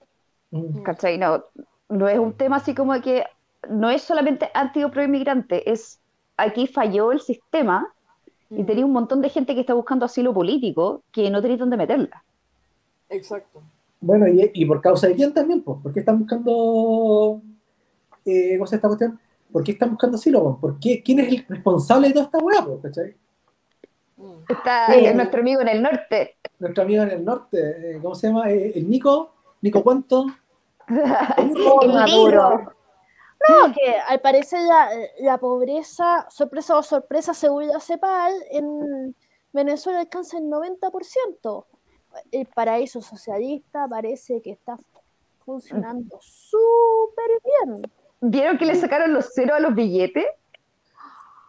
Mm. ¿Cachai? No, no es un tema así como que no es solamente anti o pro inmigrante, es aquí falló el sistema y mm. tenía un montón de gente que está buscando asilo político que no tenía dónde meterla. Exacto. Bueno, y, y, por causa de quién también, pues, ¿por qué están buscando, eh, ¿cómo se esta cuestión? ¿Por qué están buscando asilo? ¿Por qué? ¿Quién es el responsable de toda esta hueá, pues, ¿cachai? Mm. Está eh, nuestro amigo en el norte. Nuestro amigo en el norte, eh, ¿cómo se llama? Eh, el Nico, Nico ¿cuánto? Maduro. No, que al parecer la, la, pobreza, sorpresa o sorpresa, según la CEPAL, en Venezuela alcanza el 90% el paraíso socialista parece que está funcionando súper bien. ¿Vieron que le sacaron los ceros a los billetes?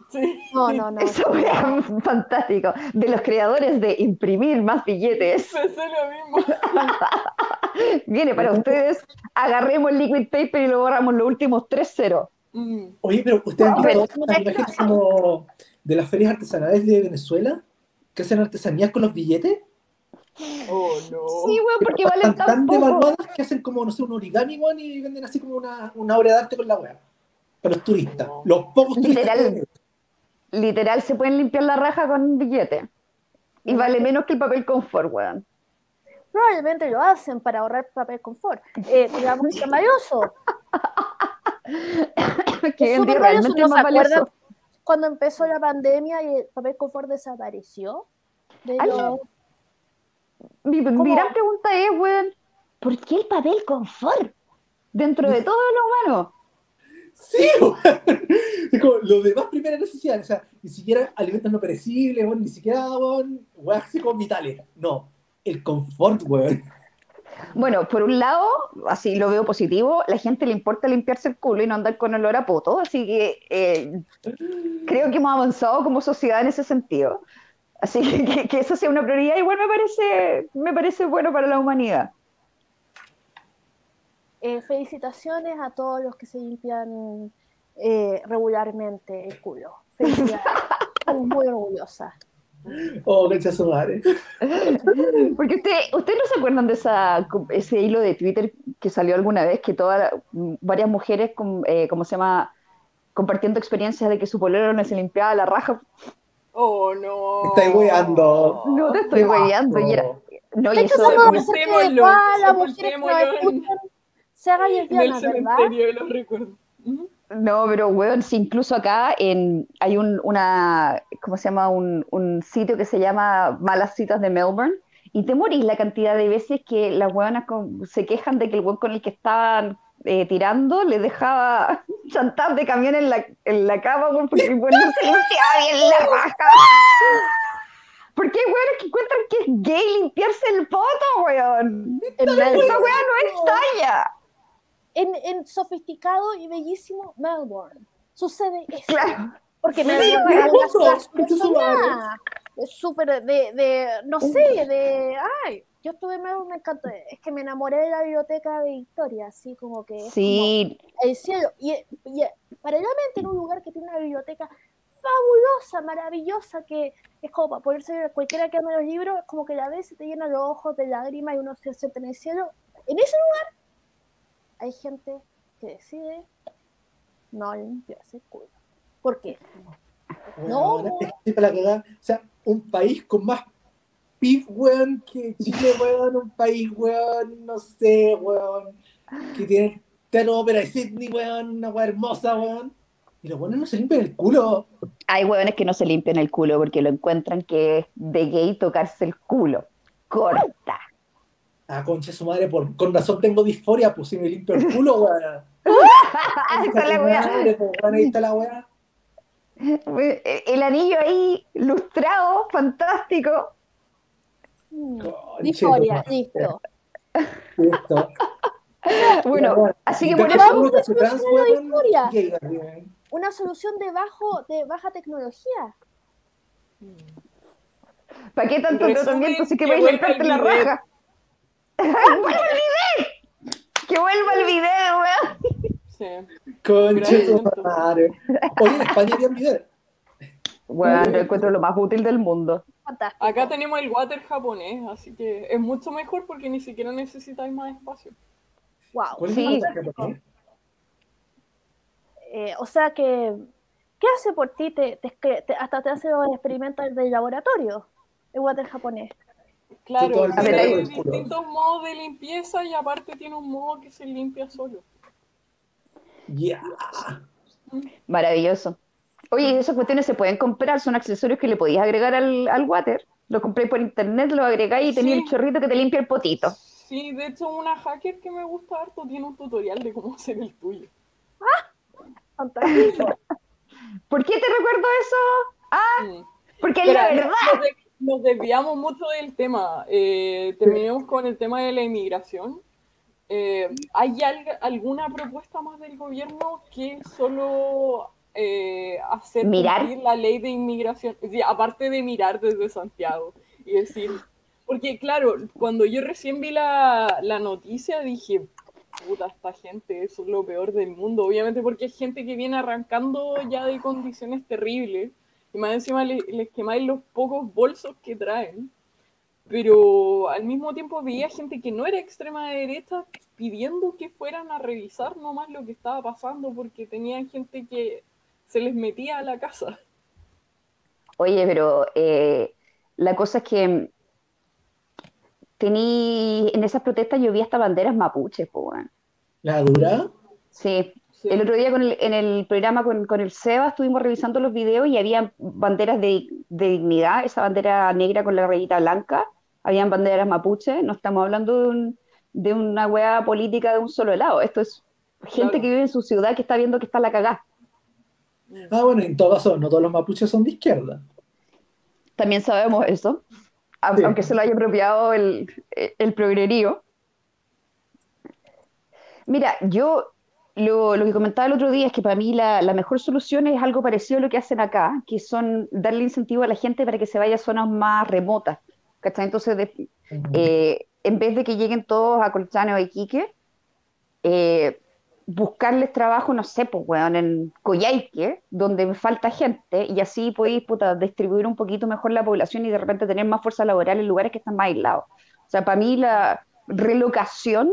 Sí. No, no, no. Eso fue fantástico. De los creadores de imprimir más billetes. Pensé lo mismo. Viene para ustedes, agarremos el liquid paper y lo borramos los últimos tres ceros. Mm. Oye, pero ustedes han visto imágenes como de las ferias artesanales de Venezuela que hacen artesanías con los billetes. Oh, no. Sí, weón, porque valen tan, tan devaluadas que hacen como, no sé, un origami, weón, y venden así como una, una obra de arte con la weá. Para los turistas. Los pocos turistas. Literal, literal, se pueden limpiar la raja con un billete. Y vale menos que el papel confort, weón. Probablemente lo hacen para ahorrar papel confort. Eh, digamos que valioso. que es realmente más valioso. Cuando empezó la pandemia y el papel confort desapareció de los mi, gran pregunta es, weón, ¿por qué el papel confort dentro de todo lo humano? Sí, weón. Es como lo demás primera necesidad, o sea, ni siquiera alimentos no perecibles, weón, ni siquiera, weón, weón, así como vitales. No, el confort, weón. Bueno, por un lado, así lo veo positivo, la gente le importa limpiarse el culo y no andar con olor a poto, así que eh, creo que hemos avanzado como sociedad en ese sentido. Así que, que, eso sea una prioridad igual me parece, me parece bueno para la humanidad. Eh, felicitaciones a todos los que se limpian eh, regularmente el culo. Felicidades. Estamos muy orgullosas. Oh, qué su madre. Porque usted, ¿ustedes no se acuerdan de esa, ese hilo de Twitter que salió alguna vez que todas varias mujeres, eh, ¿cómo se llama? compartiendo experiencias de que su polero no se limpiaba la raja Oh, no. Estoy weando. No te estoy weando. Y era... No, y eso. Que se haga lesbiana, En el cementerio de los recuerdos. No, pero weón, si incluso acá en, hay un, una, ¿cómo se llama? Un, un, sitio que se llama Malas Citas de Melbourne, y te morís la cantidad de veces que las weonas se quejan de que el weón con el que estaban eh, tirando, le dejaba chantar de camión en la, en la cama, porque el no se limpiaba bien la raja. ¿Por qué, weón, que encuentran que es gay limpiarse el poto, weón? Esa weá no es talla. en, en sofisticado y bellísimo Melbourne. Sucede eso. Claro. Porque Melbourne es súper de, de, no sé, de, ay, yo estuve en Melbourne, me encantó, es que me enamoré de la biblioteca de Victoria, así como que sí. el cielo, y, y paralelamente en un lugar que tiene una biblioteca fabulosa, maravillosa, que es como para poderse cualquiera que ame los libros, es como que la ves y te llena los ojos de lágrimas y uno se siente en el cielo. En ese lugar hay gente que decide no limpiarse el culo. ¿Por qué? no. o sea, un país con más PIB, weón, que Chile, weón, un país, weón, no sé, weón, que tiene Teatro Ópera de Sydney, weón, una weón hermosa, weón. Y los buenos no se limpian el culo. Hay hueones que no se limpian el culo porque lo encuentran que es de gay tocarse el culo. Corta. Ah, concha su madre, por, con razón tengo disforia, pues si me limpio el culo, weón. ahí está la. Pues, ahí está la weá. El anillo ahí, lustrado, fantástico. Disforia, listo. Listo. bueno, así que por eso una solución de bajo de baja tecnología. ¿Para qué tanto tratamiento si que vais a limpiarte la raja? ¡Vuelva el video! ¡Que vuelva el video, weón! Sí. Conche madre. Oye, en España había video. Bueno, yo encuentro lo más útil del mundo. Fantástico. Acá tenemos el water japonés, así que es mucho mejor porque ni siquiera necesitáis más espacio. Wow. Sí. Eh, o sea que, ¿qué hace por ti? Te, hasta te hace experimentos del laboratorio, el water japonés. Claro, tiene distintos modos de limpieza y aparte tiene un modo que se limpia solo. Ya. Maravilloso. Oye, esas cuestiones se pueden comprar, son accesorios que le podías agregar al, al water. Lo compré por internet, lo agregáis y tenía el chorrito que te limpia el potito. Sí, de hecho, una hacker que me gusta harto tiene un tutorial de cómo hacer el tuyo. ¿Por qué te recuerdo eso? Ah, porque es la verdad. Nos, desviamos mucho del tema. Eh, terminemos con el tema de la inmigración. Eh, ¿Hay alguna propuesta más del gobierno que solo eh, hacer ¿Mirar? la ley de inmigración? aparte de mirar desde Santiago y decir. Porque, claro, cuando yo recién vi la, la noticia dije, puta, esta gente, eso es lo peor del mundo. Obviamente porque es gente que viene arrancando ya de condiciones terribles. Y más encima les, quemáis los pocos bolsos que traen. Pero al mismo tiempo veía gente que no era extrema derecha pidiendo que fueran a revisar nomás lo que estaba pasando porque tenían gente que se les metía a la casa. Oye, pero eh, la cosa es que tení, en esas protestas yo vi hasta banderas mapuches, pues, ¿La dura? Sí. El otro día con el, en el programa con, con, el Seba estuvimos revisando los videos y había banderas de, de, dignidad, esa bandera negra con la rayita blanca, habían banderas mapuches, no estamos hablando de, un, de una hueá política de un solo lado, esto es gente que vive en su ciudad que está viendo que está la cagada. Ah, bueno, en todo caso, no todos los mapuches son de izquierda. También sabemos eso aunque se lo haya apropiado el, el progrerío. Mira, yo lo, lo, que comentaba el otro día es que para mí la, la, mejor solución es algo parecido a lo que hacen acá, que son darle incentivo a la gente para que se vaya a zonas más remotas. ¿cachai? Entonces, eh, en vez de que lleguen todos a Colchane o a Iquique, eh, buscarles trabajo, no sé, pues, weón, en Coyhaique, donde me falta gente, y así podéis, puta, distribuir un poquito mejor la población y de repente tener más fuerza laboral en lugares que están más aislados. O sea, para mí la relocación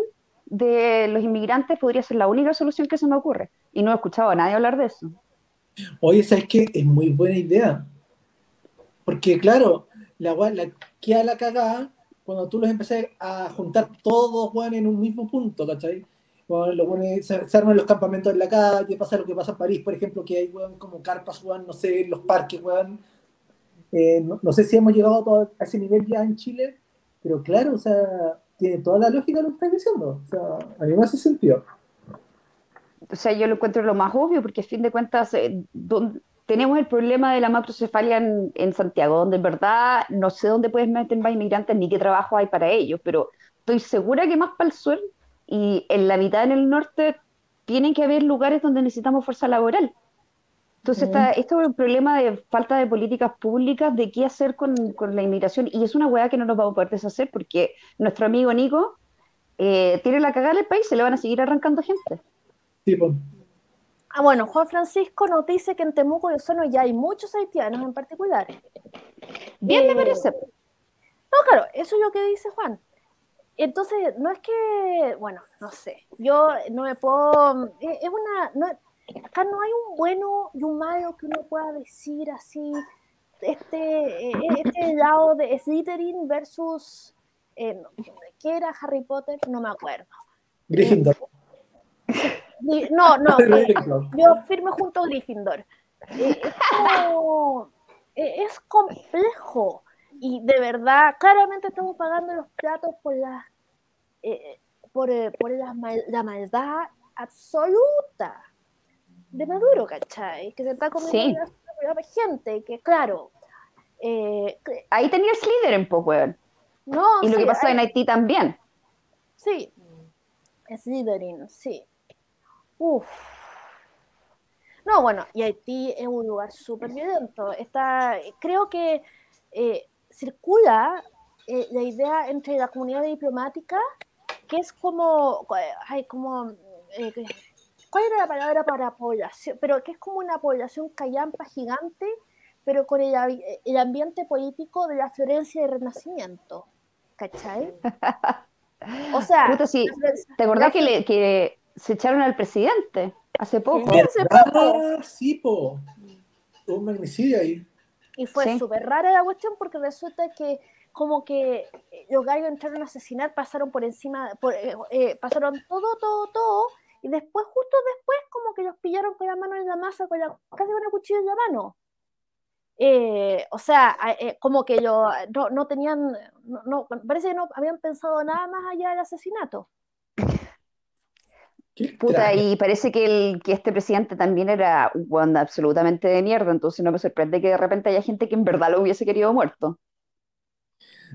de los inmigrantes podría ser la única solución que se me ocurre. Y no he escuchado a nadie hablar de eso. Oye, ¿sabes qué? Es muy buena idea. Porque, claro, la, la queda la cagada cuando tú los empecé a juntar todos, weón, en un mismo punto, ¿cachai? Se, arman los campamentos en la calle, pasa lo que pasa en París, por ejemplo, que hay como carpas, no sé, en los parques, eh, no, sé si hemos llegado a, ese nivel ya en Chile, pero claro, o sea, tiene toda la lógica lo que estás diciendo. O sea, a mí me hace sentido. O sea, yo lo encuentro lo más obvio, porque a fin de cuentas eh, tenemos el problema de la macrocefalia en, en, Santiago, donde en verdad no sé dónde puedes meter más inmigrantes ni qué trabajo hay para ellos, pero estoy segura que más para el sur y en la mitad en el norte tienen que haber lugares donde necesitamos fuerza laboral. Entonces, está, esto es un problema de falta de políticas públicas de qué hacer con, la inmigración. Y es una hueá que no nos vamos a poder deshacer porque nuestro amigo Nico eh, tiene la cagada en el país y se le van a seguir arrancando gente. Sí, pues. Ah, bueno, Juan Francisco nos dice que en Temuco y Osorno ya hay muchos haitianos en particular. Bien, me eh, parece. No, claro, eso es lo que dice Juan. Entonces, no es que, bueno, no sé, yo no me puedo, eh, es una, acá no hay un bueno y un malo que uno pueda decir así, este, este lado de Slytherin versus, ¿qué era Harry Potter? No me acuerdo. Gryffindor. No, no, yo firme junto a Gryffindor. Eh, eh, es, complejo y de verdad, claramente estamos pagando los platos por la, eh, por, la, maldad absoluta de Maduro, ¿cachai? Que se está comiendo la gente, que claro. Ahí tenía líder en poco, No, y lo que pasó en Haití también. Sí, Slytherin, sí. Uf. No, bueno, y Haití es un lugar súper violento. Está, creo que eh, circula eh, la idea entre la comunidad diplomática que es como, ay, como, eh, ¿cuál era la palabra para población? Pero que es como una población callampa gigante, pero con el, ambiente político de la Florencia y Renacimiento. ¿Cachai? O sea, ¿te acordás que, le, que se echaron al presidente hace poco. hace poco. Sí, po. Un magnicidio ahí. Y fue súper rara la cuestión porque resulta que como que los gallos entraron a asesinar, pasaron por encima, eh, eh, pasaron todo, todo, todo, y después, justo después, como que los pillaron con la mano en la masa, con la, casi con el cuchillo en la mano. Eh, o sea, como que lo, no, no tenían, no, parece que no habían pensado nada más allá del asesinato. Puta, y parece que, el, que este presidente también era un absolutamente de mierda, entonces no me sorprende que de repente haya gente que en verdad lo hubiese querido muerto.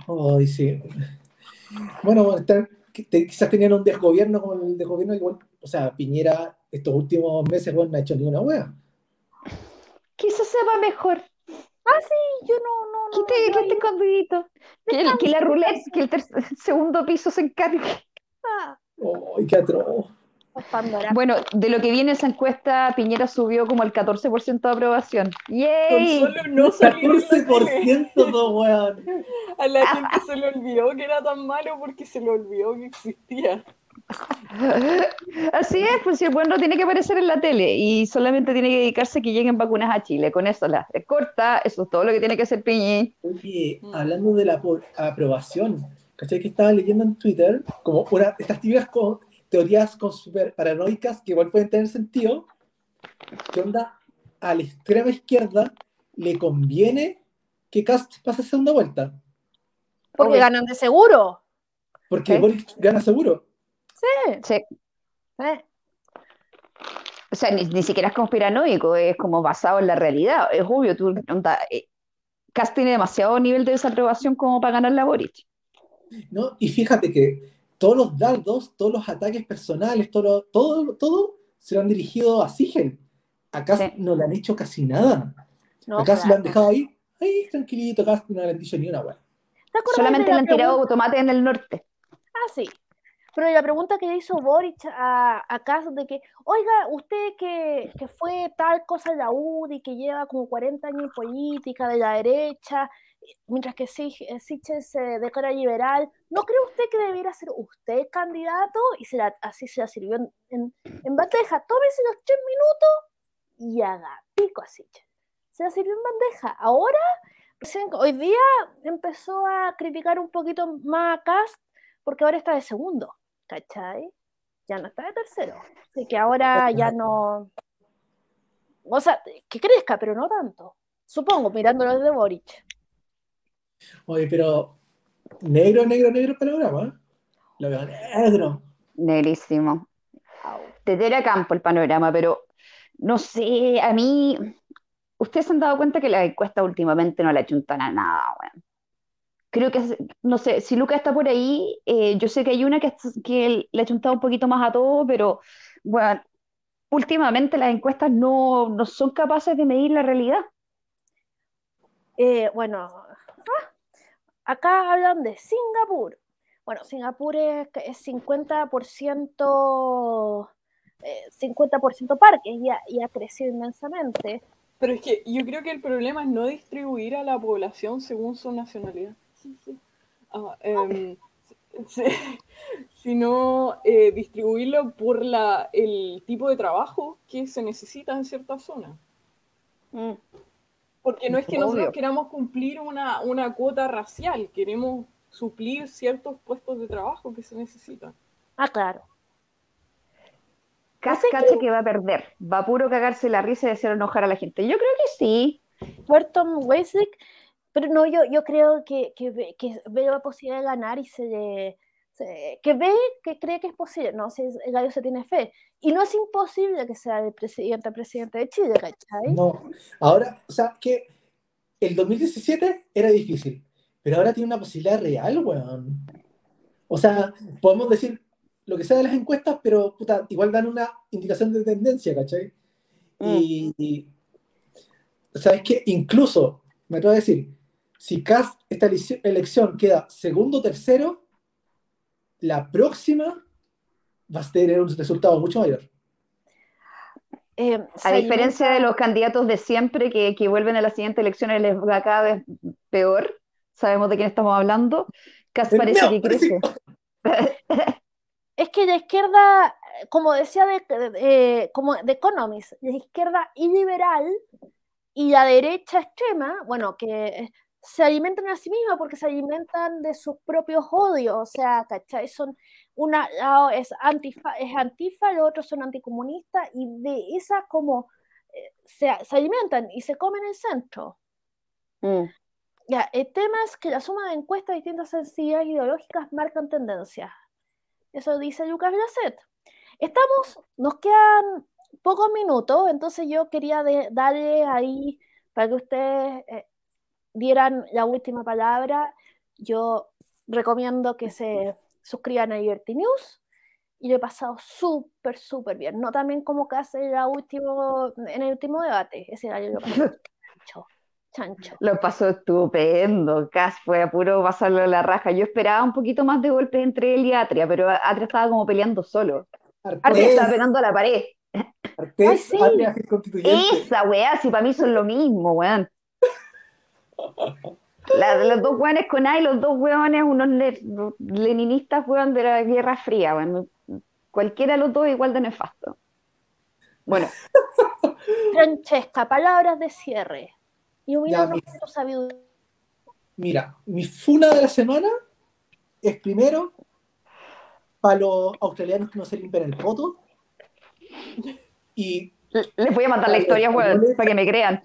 Ay, sí. Bueno, quizás tenían un desgobierno como el desgobierno, igual, o sea, Piñera estos últimos meses no ha hecho ninguna wea. Quizás sepa mejor. Ah, sí, yo no, no, no. Que esté escondidito. Que, que, la roulette, que el segundo piso se encargue. Ah. Ay, qué atroz. Bueno, de lo que viene esa encuesta, Piñera subió como el 14% de aprobación. ¡Yay! Con solo no 14% no, weón. A la gente se le olvidó que era tan malo porque se le olvidó que existía. Así es, pues si el bueno tiene que aparecer en la tele y solamente tiene que dedicarse a que lleguen vacunas a Chile. Con eso la es corta, eso es todo lo que tiene que hacer Piñi. Oye, hablando de la aprobación, ¿cachai? Que estaba leyendo en Twitter como una, estas típicas teorías super paranoicas que igual pueden tener sentido, que onda a la extrema izquierda le conviene que Cast pase a segunda vuelta. Porque ganan de seguro. Porque Boris gana seguro. Sí. Sí. O sea, ni, siquiera es conspiranoico, es como basado en la realidad. Es obvio, tú, onda, eh, Cast tiene demasiado nivel de desaprobación como para ganar la Boris. No, y fíjate que todos los dardos, todos los ataques personales, todo, todo, todo se lo han dirigido a Sigel. Acá no le han hecho casi nada. acá se lo han dejado ahí, ahí tranquilito, acá no le han dicho ni una hueá. Solamente le han tirado tomate en el norte. Ah, sí. Pero la pregunta que le hizo Boric a, a de que, oiga, usted que, que, fue tal cosa en la UDI, que lleva como 40 años en política de la derecha, mientras que Sichel se declara liberal, ¿no cree usted que debiera ser usted candidato? Y se así se la sirvió en, en, en bandeja. Tómese los tres minutos y haga pico a Sichel. Se la sirvió en bandeja. Ahora, hoy día empezó a criticar un poquito más a Cast porque ahora está de segundo, ¿cachai? Ya no está de tercero. Así que ahora ya no... O sea, que crezca, pero no tanto. Supongo, mirándolo desde Boric. Oye, pero negro, negro, negro panorama. Lo veo negro. Negrísimo. Desde a campo el panorama, pero no sé, a mí, ustedes se han dado cuenta que la encuesta últimamente no le achuntan a nada, weón. creo que, no sé, si Luca está por ahí, eh, yo sé que hay una que, que le ha chuntado un poquito más a todo, pero bueno, últimamente las encuestas no, no son capaces de medir la realidad. Eh, bueno, acá hablan de Singapur. Bueno, Singapur es, es 50%, 50% parques y ha, crecido inmensamente. Pero es que yo creo que el problema es no distribuir a la población según su nacionalidad. Sí, sí. Ah, em, sino eh, distribuirlo por la, el tipo de trabajo que se necesita en cierta zona. Mm. Porque no es que nosotros queramos cumplir una, una cuota racial, queremos suplir ciertos puestos de trabajo que se necesitan. Ah, claro. Cascache que... va a perder. Va a puro cagarse la risa y hacer enojar a la gente. Yo creo que sí. Puerto Wesley, pero no, yo, yo creo que, que, que ve la posibilidad de ganar y se, que ve que cree que es posible. No, si el gallo se tiene fe. Y no es imposible que sea el presidente, presidente de Chile, ¿cachai? No. Ahora, o sea, que el 2017 era difícil, pero ahora tiene una posibilidad real, weón. O sea, podemos decir, lo que sea de las encuestas, pero igual dan una indicación de tendencia, ¿cachai? Mm. Y, ¿sabes qué? Incluso, me atrevo a decir, si CAS, esta elección queda segundo o tercero, la próxima va a tener un resultado mucho mayor. Eh, a diferencia de los candidatos de siempre que, que vuelven a las siguientes elecciones les va cada vez peor, sabemos de quién estamos hablando, CAS parece que crece. es que la izquierda, como decía de, como de Economist, la izquierda iliberal y la derecha extrema, bueno, que se alimentan a sí misma porque se alimentan de sus propios odios, o sea, ¿cachai? Son una es antifa, es antifa, los otros son anticomunistas y de esa como eh, se, alimentan y se comen el centro. Mm. Ya, el tema es que la suma de encuestas distintas sencillas ideológicas marcan tendencias. Eso dice Lucas Grasset. Estamos, nos quedan pocos minutos, entonces yo quería darle ahí para que ustedes eh, dieran la última palabra. Yo recomiendo que se suscriban a Liberty News y lo he pasado súper, súper bien. No también como que hace la último, en el último debate, ese era lo chancho, chancho. Lo pasó estupendo, Cas fue a puro pasarlo la raja. Yo esperaba un poquito más de golpes entre él y Atria, pero Atria estaba como peleando solo. Atria estaba pegando a la pared. Esa weá, si para mí son lo mismo, weón. Los dos weones con A y los dos weones, unos leninistas, weón, de la Guerra Fría, Cualquiera de los dos igual de nefasto. Bueno. Francesca, palabras de cierre. Y un Mira, mi funa de la semana es primero para los australianos que no se limpian el poto. Y. Les voy a mandar la historia, weón, para que me crean.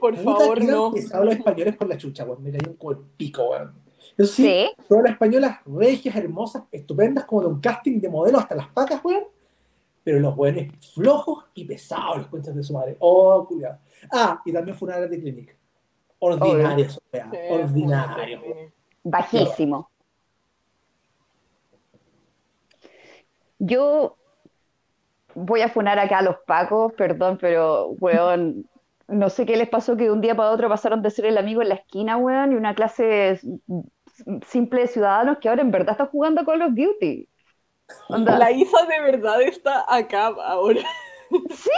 Por favor, no. Que habla españoles por la chucha, weón. Mira, hay un pico, weón. Eso sí, todas las españolas regias, hermosas, estupendas, como de un casting de modelo hasta las patas, weón. Pero los weones flojos y pesados, los cuentos de su madre. Oh, cuidado. Ah, y también fue una de clínica. Ordinarios, weón. Ordinarios. Bajísimo. Yo voy a funar acá a los pacos, perdón, pero, weón, no sé qué les pasó que de un día para otro pasaron de ser el amigo en la esquina, weón, y una clase simple de ciudadanos que ahora en verdad están jugando con los Duty. La hija de verdad está acá ahora. Sí,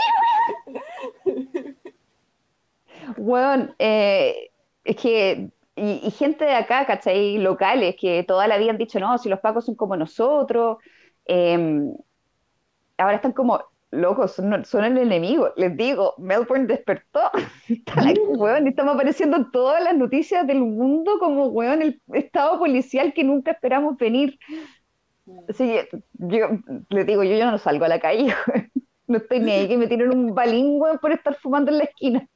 weón. Eh, es que, y, gente de acá, ¿cachai? Locales, que toda la vida han dicho, no, si los pacos son como nosotros. Em, ahora están como, locos, son, el enemigo. Les digo, Melbourne despertó. estamos apareciendo en todas las noticias del mundo como, weón, el estado policial que nunca esperamos venir. Así yo les digo, yo, yo no salgo a la calle, no estoy ni ahí que me tienen un balín, por estar fumando en la esquina.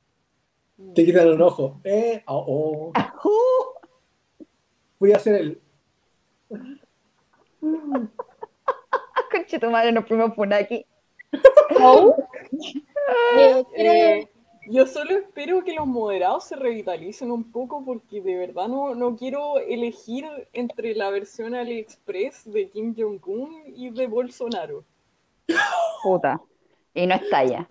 Te quitan un ojo. Eh, oh, oh. Voy a hacer el... Conche tu madre, nos fuimos por aquí. Eh, Yo solo espero que los moderados se revitalicen un poco porque de verdad no, no quiero elegir entre la versión AliExpress de Kim Jong-un y de Bolsonaro. Puta. Y no está ya.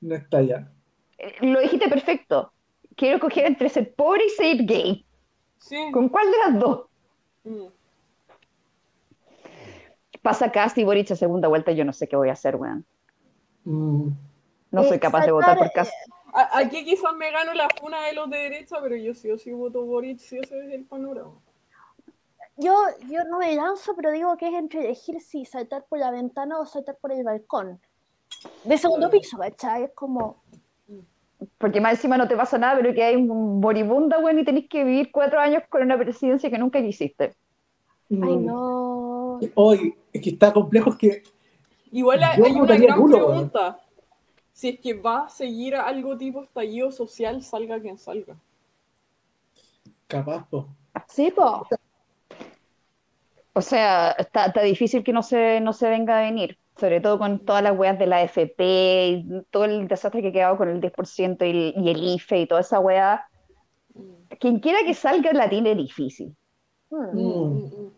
No está ya. Eh, lo dijiste perfecto. Quiero coger entre ser pobre y ser gay. ¿Con cuál de las dos? Mm. Pasa Cast y Boric a segunda vuelta, yo no sé qué voy a hacer, weón. No soy capaz de votar por Cast. Aquí quizás me gano la funa de los de derecha, pero yo sí o sí voto Boric, sí ese es el panorama. Yo, yo no me lanzo, pero digo que es entre elegir si saltar por la ventana o saltar por el balcón. De segundo piso, ¿cachai? Es como. Porque más encima no te pasa nada, pero que hay un moribunda, güey, y tenés que vivir cuatro años con una presidencia que nunca quisiste. Ay, mm. no. Hoy, es que está complejo, es que. Igual hay una gran pregunta. Si es que va a seguir algo tipo estallido social, salga quien salga. Capaz, po. Sí, po. O sea, está, está difícil que no se, no se venga a venir sobre todo con todas las weas de la FP, y todo el desastre que ha quedado con el 10% y el, IFE y toda esa wea. Quien quiera que salga la tiene difícil. Mm. Mm.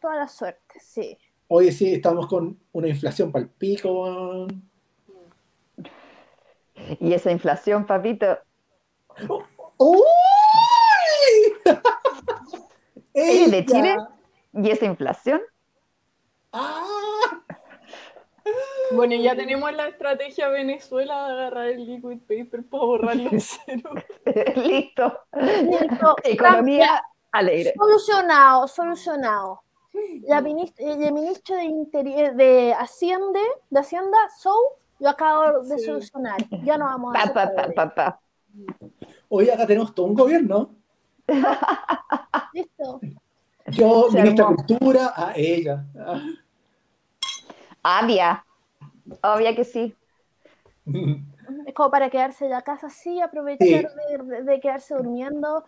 Toda la suerte, sí. Oye, sí, estamos con una inflación para el pico. Y esa inflación, papito. ¡Uy! ¿Es de Chile? ¿Y esa inflación? ¡Ah! Bueno, ya tenemos la estrategia Venezuela de agarrar el liquid paper para borrar los ceros. Listo. Economía alegre. Solucionado, solucionado. La el ministro de, Interior, de Hacienda, de Hacienda, Sou, lo acabo de solucionar. Ya no vamos a pa, Hoy acá tenemos todo un gobierno. Listo. Yo, ministra de Cultura, a ella. Había. Obvio que sí. Es como para quedarse en la casa así, aprovechar de, quedarse durmiendo.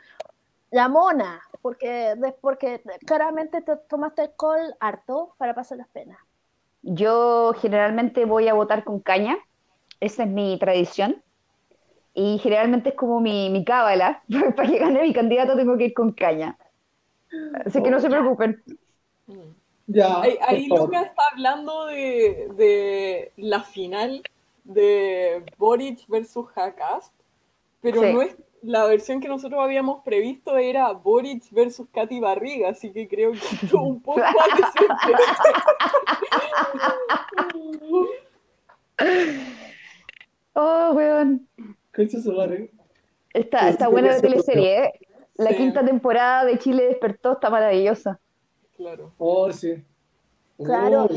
La mona, porque, porque claramente te tomaste alcohol harto para pasar las penas. Yo generalmente voy a votar con caña, esa es mi tradición. Y generalmente es como mi, mi cábala, para que gane mi candidato tengo que ir con caña. Así que no se preocupen. Mm ahí, Lucas está hablando de, la final de Boric versus Hakast, pero no es la versión que nosotros habíamos previsto era Boric versus Katy Barriga, así que creo que estuvo un poco Oh, weón. Está, está buena la teleserie, ¿eh? La quinta temporada de Chile despertó, está maravillosa. Claro. Oh, sí. Claro,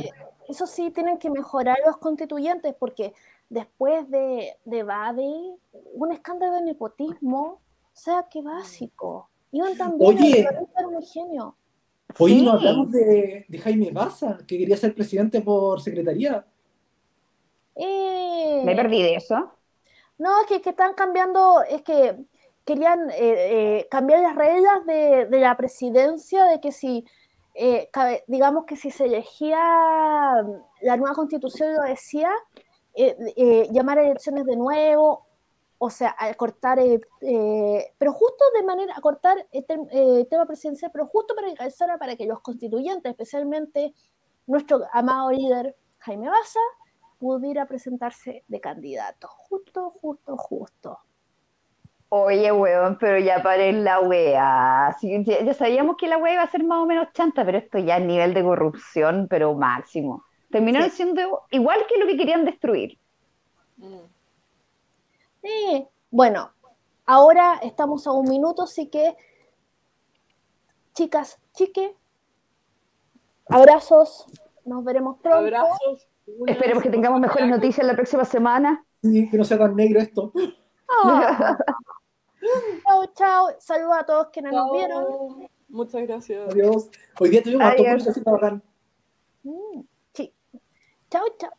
eso sí tienen que mejorar los constituyentes porque después de, de Bade, un escándalo de nepotismo, o sea, qué básico. Iban también Oye, un genio. Oye, no hablamos de, de, Jaime Baza, que quería ser presidente por secretaría. Eh, Me perdí de eso. No, es que, que están cambiando, es que querían eh, cambiar las reglas de, de, la presidencia, de que si eh, digamos que si se elegía la nueva constitución lo decía, eh, eh, llamar a elecciones de nuevo, o sea, cortar, pero justo de manera, a cortar el, tema presidencial, pero justo para que para que los constituyentes, especialmente nuestro amado líder Jaime Baza, pudiera presentarse de candidato. Justo, justo, justo. Oye, weón, pero ya paré la wea. ya, sabíamos que la wea iba a ser más o menos chanta, pero esto ya es nivel de corrupción, pero máximo. Terminaron siendo igual que lo que querían destruir. Sí, bueno, ahora estamos a un minuto, así que, chicas, chique, abrazos, nos veremos pronto. Abrazos. Esperemos que tengamos mejores noticias la próxima semana. Sí, que no sea tan negro esto. Ah. Chao, chao. Saludos a todos quienes nos vieron. Muchas gracias. Adiós. Hoy día tuvimos a todos bacán. Mm, sí. Chao, chao.